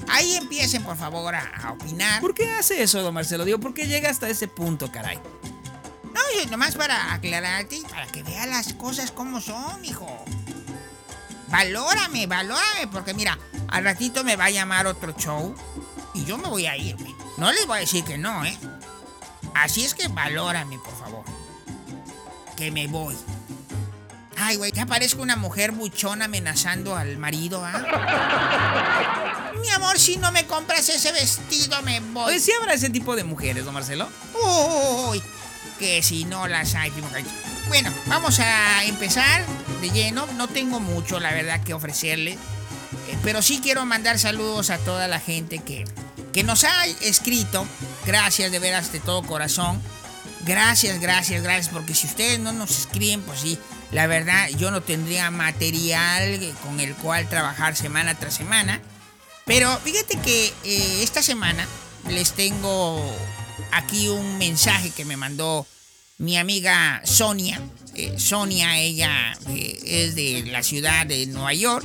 Ahí empiecen, por favor, a, a opinar. ¿Por qué hace eso, don Marcelo? Digo, ¿por qué llega hasta ese punto, caray? No, yo nomás para aclararte y para que veas las cosas como son, hijo. Valórame, valórame, porque mira, al ratito me va a llamar otro show y yo me voy a ir. No les voy a decir que no, ¿eh? Así es que valórame, por favor. Que me voy. Ay, güey, ya parezco una mujer buchona amenazando al marido, ¿ah? Mi amor, si no me compras ese vestido, me voy. Oye, ¿sí habrá ese tipo de mujeres, don Marcelo? Uy, que si no las hay, primo. Bueno, vamos a empezar de lleno. No tengo mucho, la verdad, que ofrecerle. Eh, pero sí quiero mandar saludos a toda la gente que, que nos ha escrito. Gracias de veras de todo corazón. Gracias, gracias, gracias. Porque si ustedes no nos escriben, pues sí, la verdad, yo no tendría material con el cual trabajar semana tras semana. Pero fíjate que eh, esta semana les tengo aquí un mensaje que me mandó mi amiga Sonia. Eh, Sonia, ella eh, es de la ciudad de Nueva York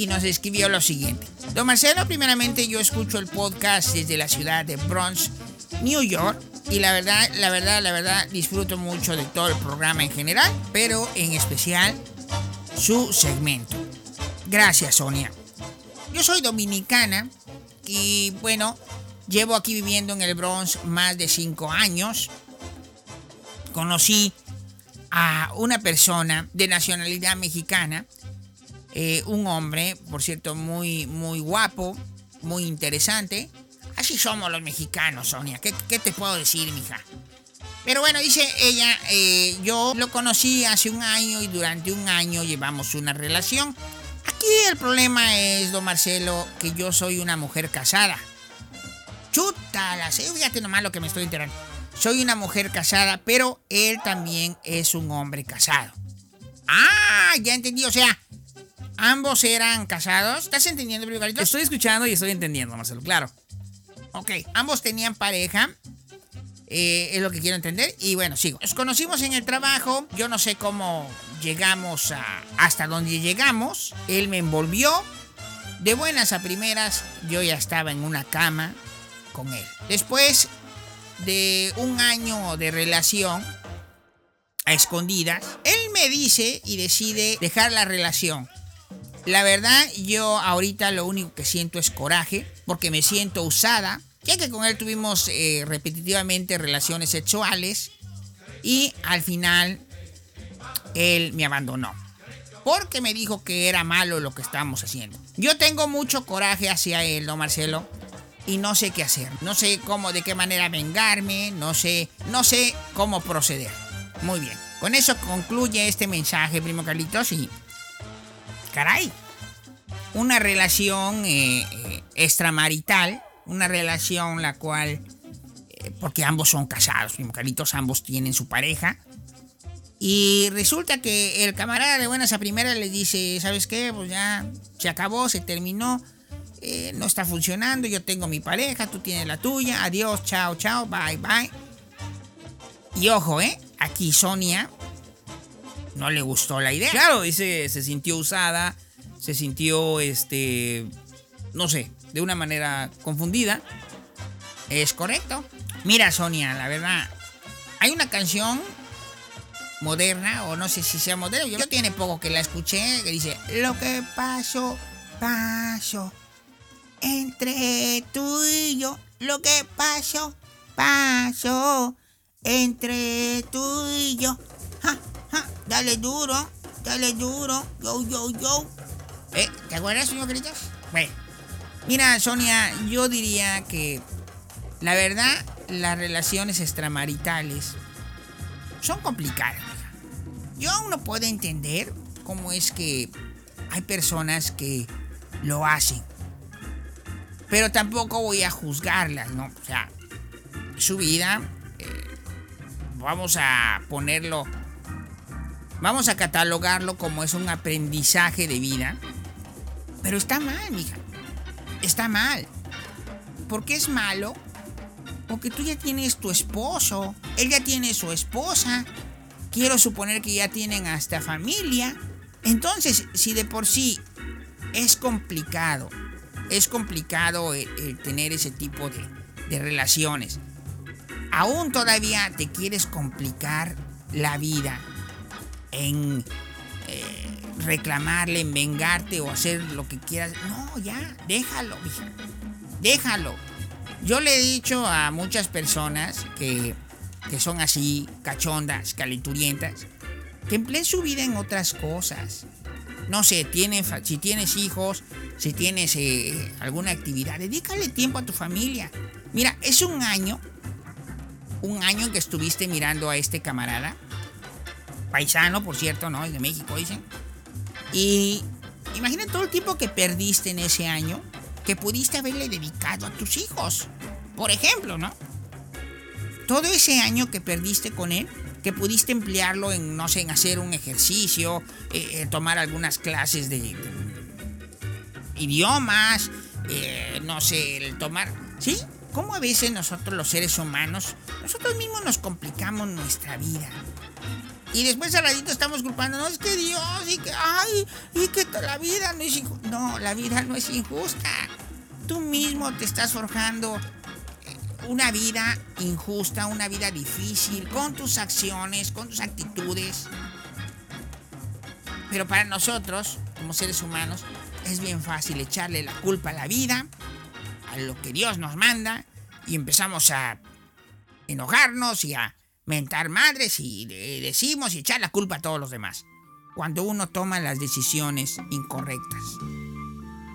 y nos escribió lo siguiente. Don Marcelo, primeramente yo escucho el podcast desde la ciudad de Bronx, New York. Y la verdad, la verdad, la verdad, disfruto mucho de todo el programa en general, pero en especial su segmento. Gracias, Sonia. Yo soy dominicana y bueno, llevo aquí viviendo en el Bronx más de cinco años. Conocí a una persona de nacionalidad mexicana, eh, un hombre, por cierto, muy, muy guapo, muy interesante. Así somos los mexicanos, Sonia. ¿Qué, te puedo decir, mija? Pero bueno, dice ella, eh, yo lo conocí hace un año y durante un año llevamos una relación. Aquí el problema es, don Marcelo, que yo soy una mujer casada. Chuta, la sé, fíjate nomás lo que me estoy enterando. Soy una mujer casada, pero él también es un hombre casado. Ah, ya entendí, o sea, ambos eran casados. ¿Estás entendiendo, Brigarito? Estoy escuchando y estoy entendiendo, Marcelo, claro. Ok, ambos tenían pareja. Eh, es lo que quiero entender. Y bueno, sigo. Nos conocimos en el trabajo. Yo no sé cómo llegamos a, hasta donde llegamos. Él me envolvió. De buenas a primeras, yo ya estaba en una cama con él. Después de un año de relación a escondidas, él me dice y decide dejar la relación. La verdad, yo ahorita lo único que siento es coraje, porque me siento usada, ya que con él tuvimos eh, repetitivamente relaciones sexuales y al final él me abandonó. Porque me dijo que era malo lo que estábamos haciendo. Yo tengo mucho coraje hacia él, ¿no, Marcelo? Y no sé qué hacer. No sé cómo, de qué manera vengarme. No sé, no sé cómo proceder. Muy bien. Con eso concluye este mensaje, primo Carlitos. Y caray, una relación eh, eh, extramarital, una relación la cual, eh, porque ambos son casados, primo Carlitos, ambos tienen su pareja. Y resulta que el camarada de buenas a primeras le dice, ¿sabes qué? Pues ya se acabó, se terminó, no está funcionando, yo tengo mi pareja, tú tienes la tuya, adiós, chao, chao, bye, bye. Y ojo, ¿eh? Aquí Sonia no le gustó la idea. Claro, dice, se sintió usada, se sintió, este, no sé, de una manera confundida. Es correcto. Mira, Sonia, la verdad, hay una canción moderna, o no sé si sea moderna. Yo tiene poco que la escuché, que dice, lo que pasó, pasó entre tú y yo. Lo que pasó, pasó entre tú y yo. Dale duro, dale duro, yo, yo, yo. ¿Eh? ¿Te acuerdas, señor Gritos? Bueno. Mira, Sonia, yo diría que la verdad, las relaciones extramaritales son complicadas. Yo aún no puedo entender cómo es que hay personas que lo hacen. Pero tampoco voy a juzgarlas, ¿no? O sea, su vida, eh, vamos a ponerlo, vamos a catalogarlo como es un aprendizaje de vida. Pero está mal, mija. Está mal. ¿Por qué es malo? Porque tú ya tienes tu esposo, él ya tiene su esposa. Quiero suponer que ya tienen hasta familia. Entonces, si de por sí es complicado, es complicado el, tener ese tipo de relaciones, aún todavía te quieres complicar la vida en eh, reclamarle, en vengarte o hacer lo que quieras. No, ya, déjalo. Déjalo. Yo le he dicho a muchas personas que, que son así, cachondas, calenturientas, que empleen su vida en otras cosas. No sé, tiene, si tienes hijos, si tienes eh, alguna actividad, dedícale tiempo a tu familia. Mira, es un año, un año que estuviste mirando a este camarada, paisano, por cierto, ¿no? Es de México, dicen. Y imagina todo el tiempo que perdiste en ese año que pudiste haberle dedicado a tus hijos. Por ejemplo, ¿no? Todo ese año que perdiste con él, que pudiste emplearlo en, no sé, en hacer un ejercicio, eh, eh, tomar algunas clases de, idiomas, eh, no sé, el tomar... ¿Sí? ¿Cómo a veces nosotros los seres humanos, nosotros mismos nos complicamos nuestra vida? Y después al ratito estamos culpando, no es que Dios, y que, ay, y que la vida no es injusta. No, la vida no es injusta. Tú mismo te estás forjando eh, una vida injusta, una vida difícil, con tus acciones, con tus actitudes. Pero para nosotros, como seres humanos, es bien fácil echarle la culpa a la vida, lo que Dios nos manda, y empezamos a enojarnos y a mentar madres y de- decimos y echar la culpa a todos los demás. Cuando uno toma las decisiones incorrectas.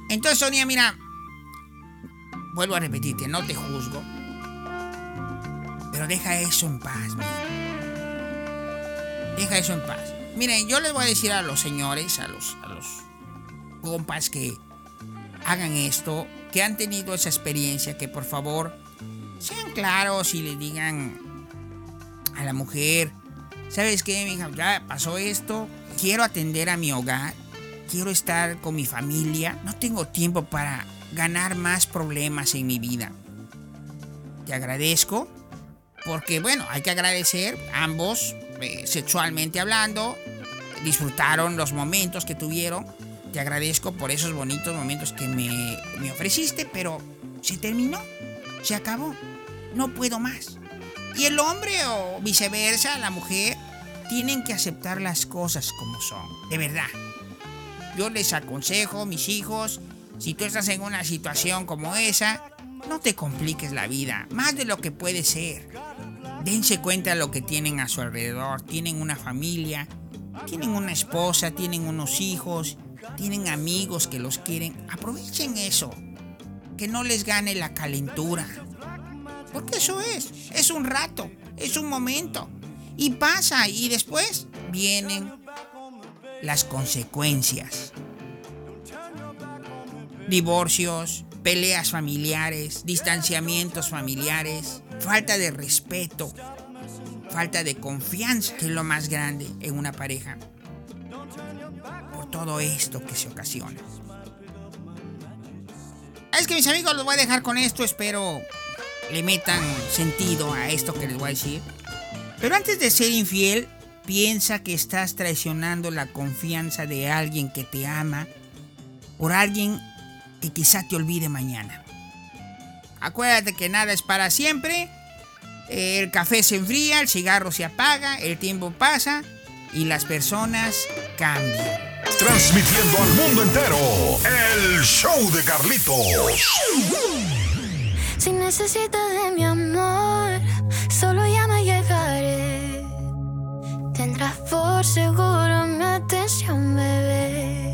Entonces, Sonia, mira, vuelvo a repetirte, no te juzgo. Pero deja eso en paz, mira. Deja eso en paz. Miren, yo les voy a decir a los señores, a los, a los compas que hagan esto, que han tenido esa experiencia, que por favor sean claros y le digan a la mujer, ¿sabes qué, mija? Ya pasó esto, quiero atender a mi hogar, quiero estar con mi familia, no tengo tiempo para ganar más problemas en mi vida. Te agradezco, porque bueno, hay que agradecer, ambos, eh, sexualmente hablando, disfrutaron los momentos que tuvieron. Te agradezco por esos bonitos momentos que me, me ofreciste, pero se terminó, se acabó, no puedo más. Y el hombre o viceversa, la mujer, tienen que aceptar las cosas como son, de verdad. Yo les aconsejo, mis hijos, si tú estás en una situación como esa, no te compliques la vida, más de lo que puede ser. Dense cuenta de lo que tienen a su alrededor, tienen una familia, tienen una esposa, tienen unos hijos, tienen amigos que los quieren. Aprovechen eso, que no les gane la calentura. Porque eso es, es un rato, es un momento. Y pasa y después vienen las consecuencias. Divorcios, peleas familiares, distanciamientos familiares, falta de respeto, falta de confianza, que es lo más grande en una pareja. Todo esto que se ocasiona. Es que mis amigos los voy a dejar con esto, espero le metan sentido a esto que les voy a decir. Pero antes de ser infiel, piensa que estás traicionando la confianza de alguien que te ama por alguien que quizá te olvide mañana. Acuérdate que nada es para siempre. El café se enfría, el cigarro se apaga, el tiempo pasa y las personas cambian. Transmitiendo al mundo entero. El show de Carlitos. Si necesitas de mi amor, solo llama y llegaré. Tendrás por seguro mi atención, bebé.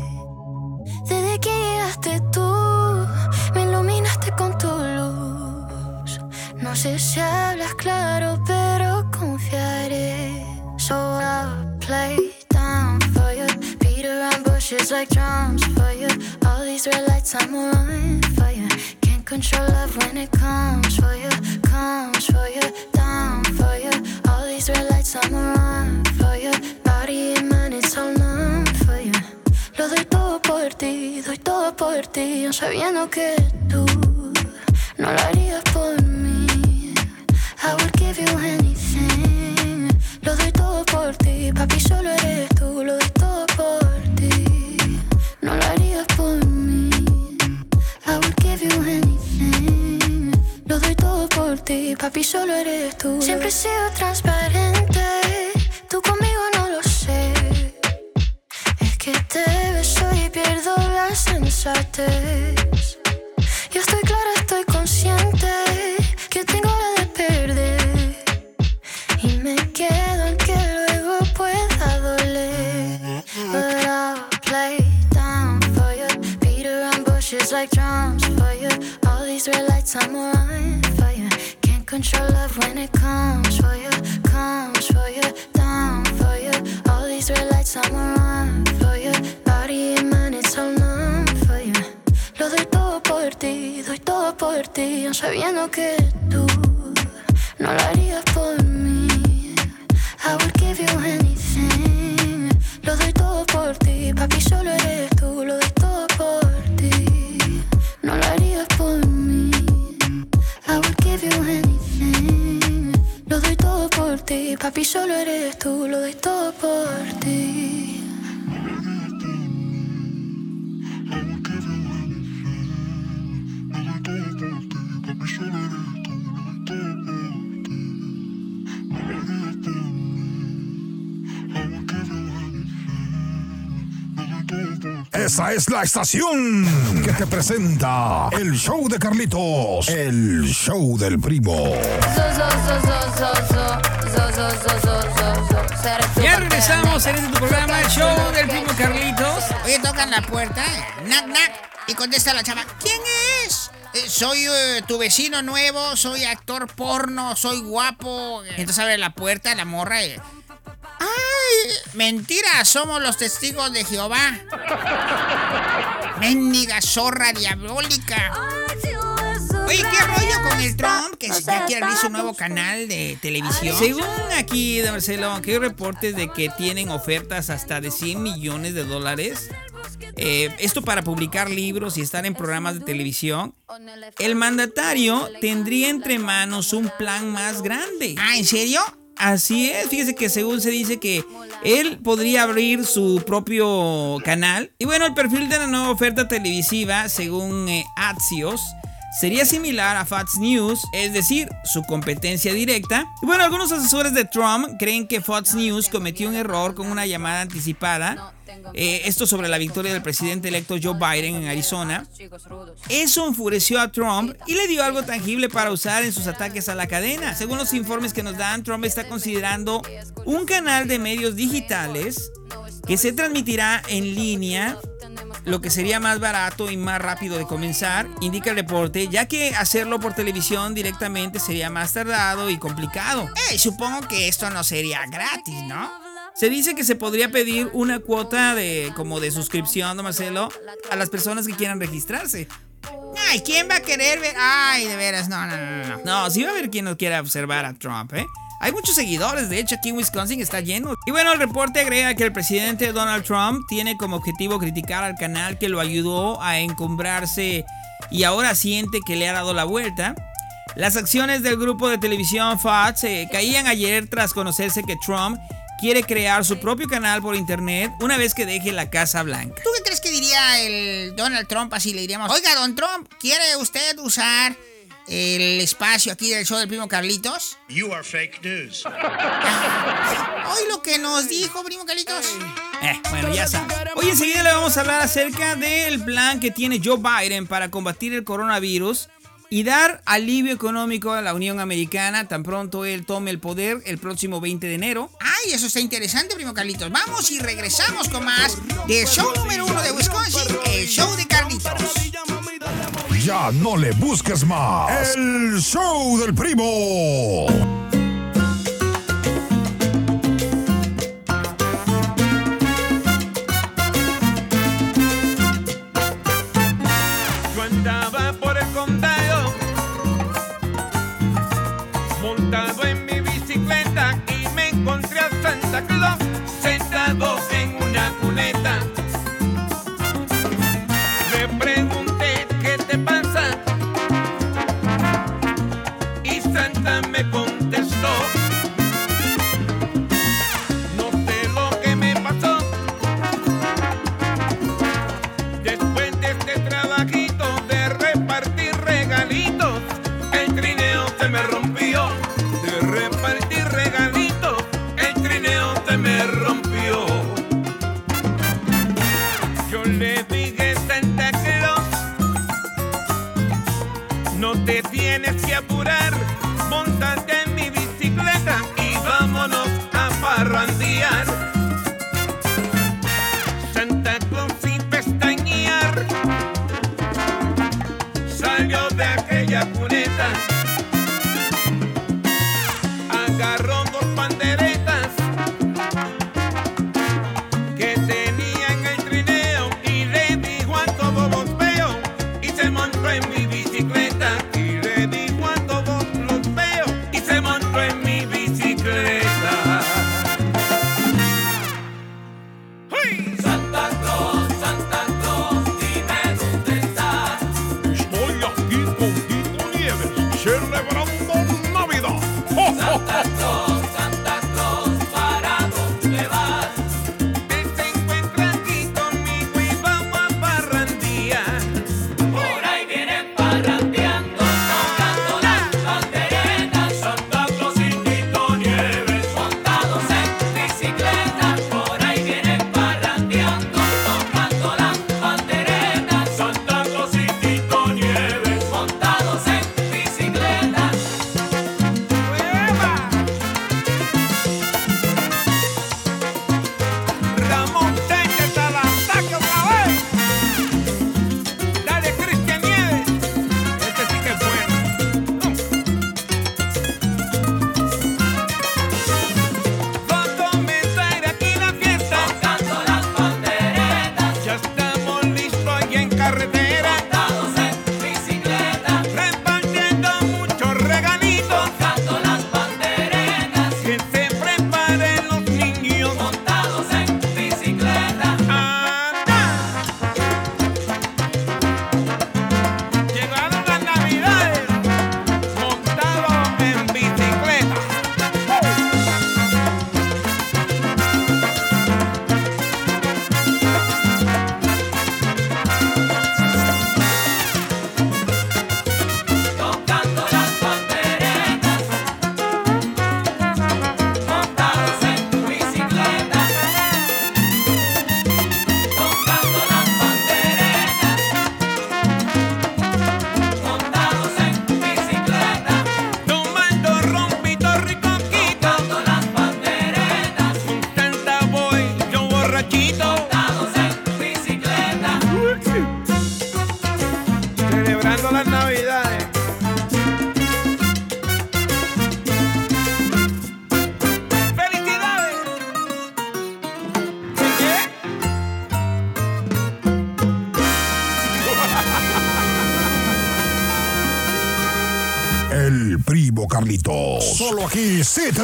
Desde que llegaste tú, me iluminaste con tu luz. No sé si hablas claro, pero confiaré. So I'll play bushes like drums for you. All these red lights, I'm for you. Can't control love when it comes for you, comes for you, down for you. All these red lights, I'm on for you. Body and mind, it's all numb for you. Lo doy todo por ti, doy todo por ti, sabiendo que tú no lo harías por mí. I would give you anything. Lo doy todo por ti, papi, solo eres tú. Lo ti, papi, solo eres tú. Siempre he sido transparente, tú conmigo no lo sé. Es que te beso y pierdo la sensatez. Yo estoy clara, estoy consciente que tengo la de perder. Y me quedo en que luego pueda doler. But I'll play down for you. Beat around bushes like drums for you. All these red lights, I'm. Can't control love when it comes for you. Comes for you, down for you. All these red lights, I'm on for you. Body and mind, it's all numb for you. Lo doy todo por ti, doy todo por ti, sabiendo que tú no lo harías por mí. I would give you anything. Lo doy todo por ti, papi, solo eres tú. Lo doy todo por ti, no lo harías por ti, papi, solo eres tú. Lo doy todo por ti. Esa es la estación que te presenta el show de Carlitos, el show del primo. Ya regresamos en este tu programa, el show del primo Carlitos. Oye, tocan la puerta, knock knock, y contesta la chava, ¿quién es? "Eh, soy eh, tu vecino nuevo, soy actor porno, soy guapo. Entonces abre la puerta la morra y... ¡Ay! Mentira, somos los testigos de Jehová. Mendiga zorra diabólica. Oye, ¿qué rollo con el Trump? Que ya quiere abrir su nuevo canal de televisión. Según aquí de Marcelo, aunque hay reportes de que tienen ofertas hasta de 100 millones de dólares, eh, esto para publicar libros y estar en programas de televisión, el mandatario tendría entre manos un plan más grande. Ah, ¿en serio? Así es, fíjese que según se dice que él podría abrir su propio canal. Y bueno, el perfil de la nueva oferta televisiva, según eh, Axios, sería similar a Fox News, es decir, su competencia directa. Y bueno, algunos asesores de Trump creen que Fox News cometió un error con una llamada anticipada. eh, esto sobre la victoria del presidente electo Joe Biden en Arizona. Eso enfureció a Trump y le dio algo tangible para usar en sus ataques a la cadena. Según los informes que nos dan, Trump está considerando un canal de medios digitales que se transmitirá en línea lo que sería más barato y más rápido de comenzar, indica el reporte, ya que hacerlo por televisión directamente sería más tardado y complicado. Eh, supongo que esto no sería gratis, ¿no? Se dice que se podría pedir una cuota de como de suscripción, don Marcelo, a las personas que quieran registrarse. Ay, ¿quién va a querer ver? Ay, de veras, no, no, no, no. No, sí va a haber quien no quiera observar a Trump, ¿eh? Hay muchos seguidores, de hecho aquí en Wisconsin está lleno. Y bueno, el reporte agrega que el presidente Donald Trump tiene como objetivo criticar al canal que lo ayudó a encumbrarse y ahora siente que le ha dado la vuelta. Las acciones del grupo de televisión Fox eh, caían ayer tras conocerse que Trump quiere crear su propio canal por internet una vez que deje la Casa Blanca. ¿Tú qué crees que diría el Donald Trump así le diríamos? Oiga, don Trump, ¿quiere usted usar el espacio aquí del show del primo Carlitos. You are fake news. Hoy lo que nos dijo, primo Carlitos. Eh, bueno, ya sabes. Hoy enseguida le vamos a hablar acerca del plan que tiene Joe Biden para combatir el coronavirus y dar alivio económico a la Unión Americana tan pronto él tome el poder el próximo 20 de enero. Ay, eso está interesante, primo Carlitos. Vamos y regresamos con más del show número uno de Wisconsin, el show de Carlitos. Ya no le busques más. El show del primo.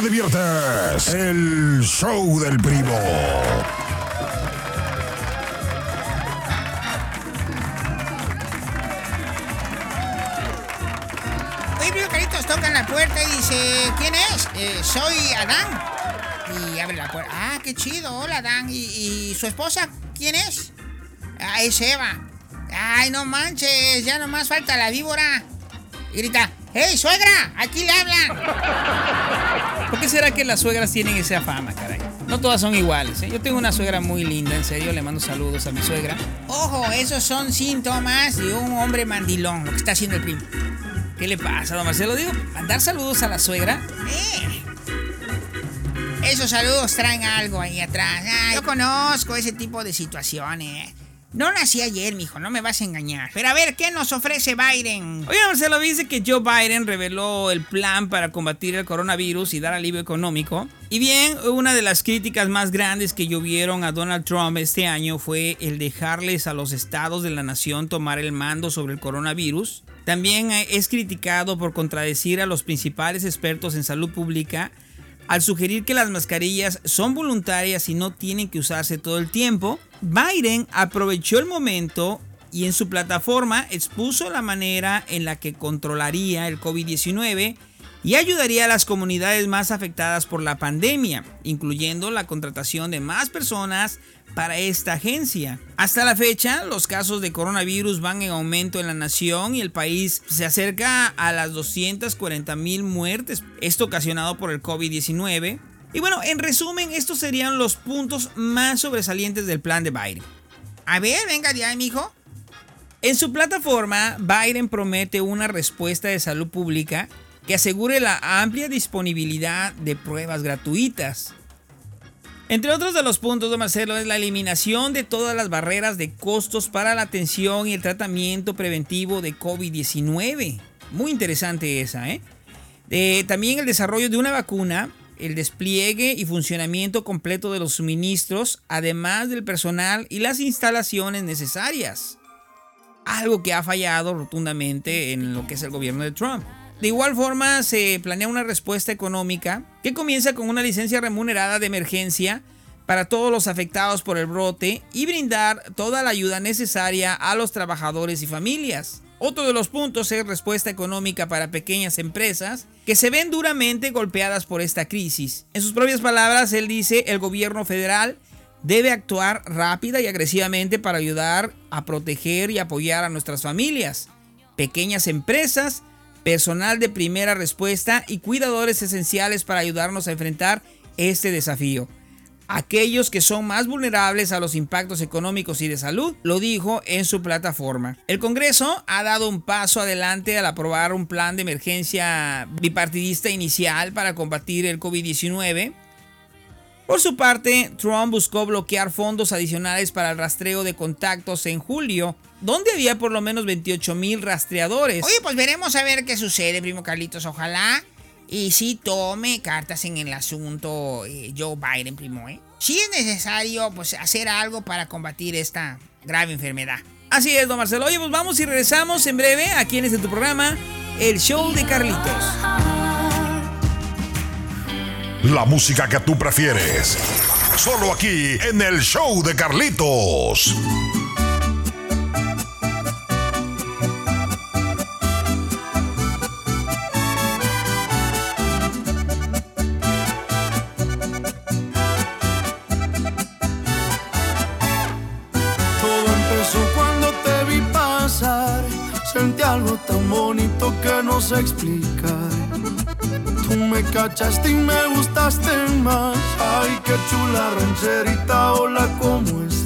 Te diviertes. El show del primo. Oye, primo Carlitos toca en la puerta y dice, ¿quién es? "Eh, soy Adán. Y abre la puerta. Ah, qué chido. Hola, Adán. ¿Y, y su esposa quién es? Ah, es Eva. Ay, no manches. Ya nomás falta la víbora. y grita, ¡Hey, suegra! ¡Aquí le hablan! ¿Por qué será que las suegras tienen esa fama, caray? No todas son iguales, ¿eh? Yo tengo una suegra muy linda, en serio, le mando saludos a mi suegra. Ojo, esos son síntomas de un hombre mandilón, lo que está haciendo el primo. ¿Qué le pasa, don Marcelo? Digo, mandar saludos a la suegra. Eh. Esos saludos traen algo ahí atrás. Ah, yo conozco ese tipo de situaciones. No nací ayer, mijo, no me vas a engañar. Pero a ver, ¿qué nos ofrece Biden? Oye, Marcelo, dice que Joe Biden reveló el plan para combatir el coronavirus y dar alivio económico. Y bien, una de las críticas más grandes que llovieron a Donald Trump este año fue el dejarles a los estados de la nación tomar el mando sobre el coronavirus. También es criticado por contradecir a los principales expertos en salud pública al sugerir que las mascarillas son voluntarias y no tienen que usarse todo el tiempo, Biden aprovechó el momento y en su plataforma expuso la manera en la que controlaría el COVID-19 y ayudaría a las comunidades más afectadas por la pandemia, incluyendo la contratación de más personas para esta agencia. Hasta la fecha, los casos de coronavirus van en aumento en la nación y el país se acerca a las 240 mil muertes, esto ocasionado por el COVID-19. Y bueno, en resumen, estos serían los puntos más sobresalientes del plan de Biden. A ver, venga ya, mijo. En su plataforma, Biden promete una respuesta de salud pública que asegure la amplia disponibilidad de pruebas gratuitas. Entre otros de los puntos de Marcelo es la eliminación de todas las barreras de costos para la atención y el tratamiento preventivo de COVID-19. Muy interesante esa, ¿eh? Eh, también el desarrollo de una vacuna, el despliegue y funcionamiento completo de los suministros, además del personal y las instalaciones necesarias. Algo que ha fallado rotundamente en lo que es el gobierno de Trump. De igual forma, se planea una respuesta económica que comienza con una licencia remunerada de emergencia para todos los afectados por el brote y brindar toda la ayuda necesaria a los trabajadores y familias. Otro de los puntos es respuesta económica para pequeñas empresas que se ven duramente golpeadas por esta crisis. En sus propias palabras, él dice, el gobierno federal debe actuar rápida y agresivamente para ayudar a proteger y apoyar a nuestras familias, pequeñas empresas personal de primera respuesta y cuidadores esenciales para ayudarnos a enfrentar este desafío. Aquellos que son más vulnerables a los impactos económicos y de salud, lo dijo en su plataforma. El Congreso ha dado un paso adelante al aprobar un plan de emergencia bipartidista inicial para combatir el COVID-19. Por su parte, Trump buscó bloquear fondos adicionales para el rastreo de contactos en julio, donde había por lo menos 28 mil rastreadores. Oye, pues veremos a ver qué sucede, primo Carlitos. Ojalá y sí tome cartas en el asunto eh, Joe Biden, primo. ¿eh? Si es necesario, pues hacer algo para combatir esta grave enfermedad. Así es, don Marcelo. Oye, pues vamos y regresamos en breve aquí en este tu programa, El Show de Carlitos. La música que tú prefieres. Solo aquí en el Show de Carlitos. Que no sé explicar. Tú me cachaste y me gustaste más. Ay, qué chula rancherita, hola, ¿cómo estás?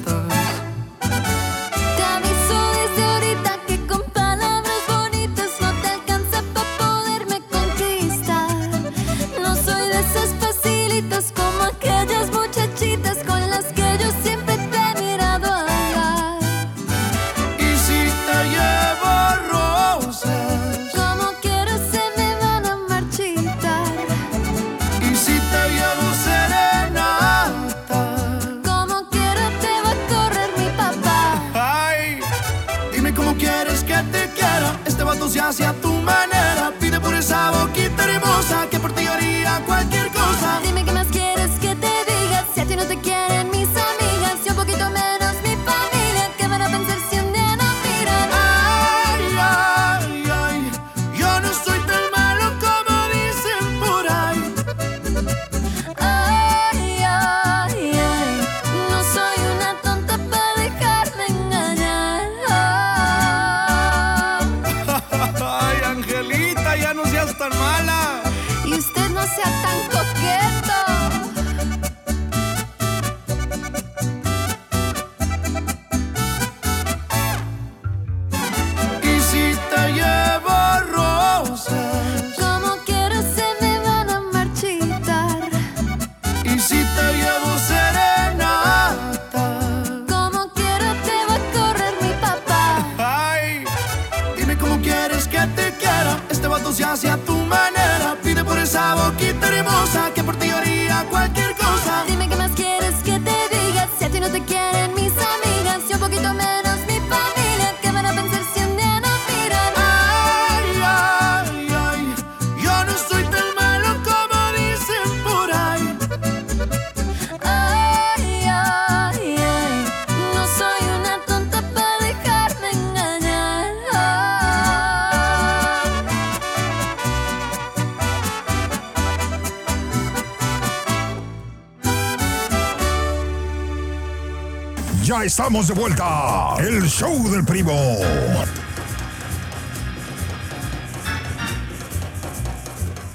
Ya estamos de vuelta. El show del primo.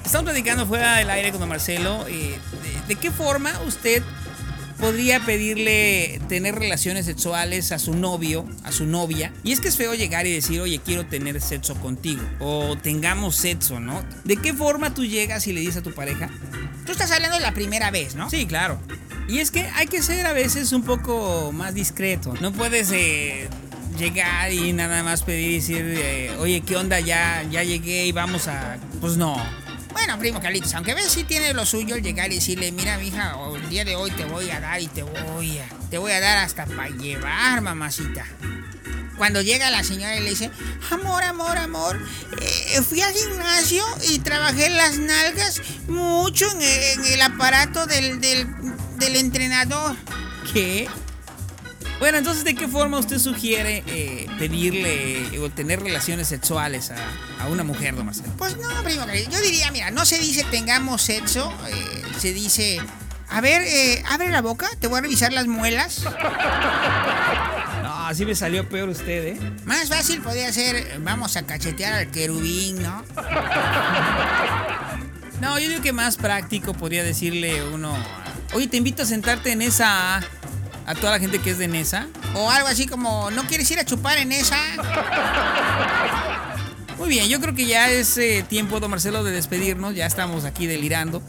Estamos platicando fuera del aire con don Marcelo. eh, de, de qué forma usted podría pedirle tener relaciones sexuales a su novio, a su novia? Y es que es feo llegar y decir, oye, quiero tener sexo contigo. O tengamos sexo, ¿no? ¿De qué forma tú llegas y le dices a tu pareja? Tú estás hablando de la primera vez, ¿no? Sí, claro. Y es que hay que ser a veces un poco más discreto. No puedes eh, llegar y nada más pedir y decir, eh, oye, ¿qué onda? Ya, ya llegué y vamos a... Pues no. Bueno, primo Carlitos, aunque ves sí tiene lo suyo el llegar y decirle, mira, mija, el día de hoy te voy a dar y te voy a, te voy a dar hasta para llevar, mamacita. Cuando llega la señora y le dice, amor, amor, amor, eh, fui al gimnasio y trabajé las nalgas mucho en, el aparato del, del entrenador. ¿Qué? Bueno, entonces, ¿de qué forma usted sugiere eh, pedirle o tener relaciones sexuales a, a una mujer, don Marcelo? Pues no, primo yo diría, mira, no se dice tengamos sexo, eh, se dice, a ver, eh, abre la boca, te voy a revisar las muelas. No, así me salió peor usted, ¿eh? Más fácil podría ser, vamos a cachetear al querubín, ¿no? No, yo digo que más práctico podría decirle uno, oye, te invito a sentarte en esa... A toda la gente que es de Nesa. O algo así como, ¿no quieres ir a chupar en esa? Muy bien, yo creo que ya es eh, tiempo, don Marcelo, de despedirnos. Ya estamos aquí delirando.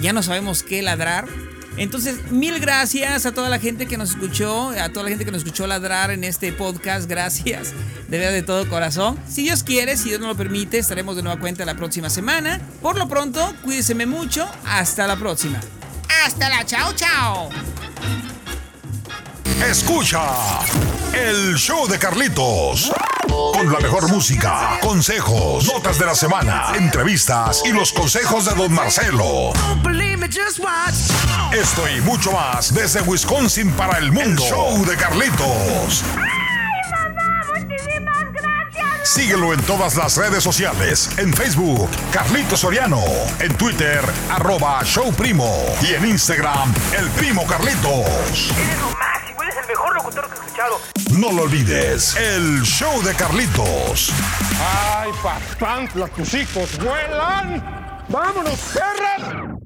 Ya no sabemos qué ladrar. Entonces, mil gracias a toda la gente que nos escuchó, a toda la gente que nos escuchó ladrar en este podcast. Gracias, de verdad, de todo corazón. Si Dios quiere, si Dios nos lo permite, estaremos de nueva cuenta la próxima semana. Por lo pronto, cuídense mucho. Hasta la próxima. Hasta la chao, chao. Escucha el show de Carlitos. Con la mejor música, consejos, notas de la semana, entrevistas y los consejos de Don Marcelo. Esto y mucho más desde Wisconsin para el mundo. El show de Carlitos. Síguelo en todas las redes sociales. En Facebook, Carlitos Soriano. En Twitter, arroba Show Primo. Y en Instagram, El Primo Carlitos. Eres lo máximo, eres el mejor locutor que he escuchado. No lo olvides, el show de Carlitos. ¡Ay, papantla, tus hijos vuelan! ¡Vámonos, perras!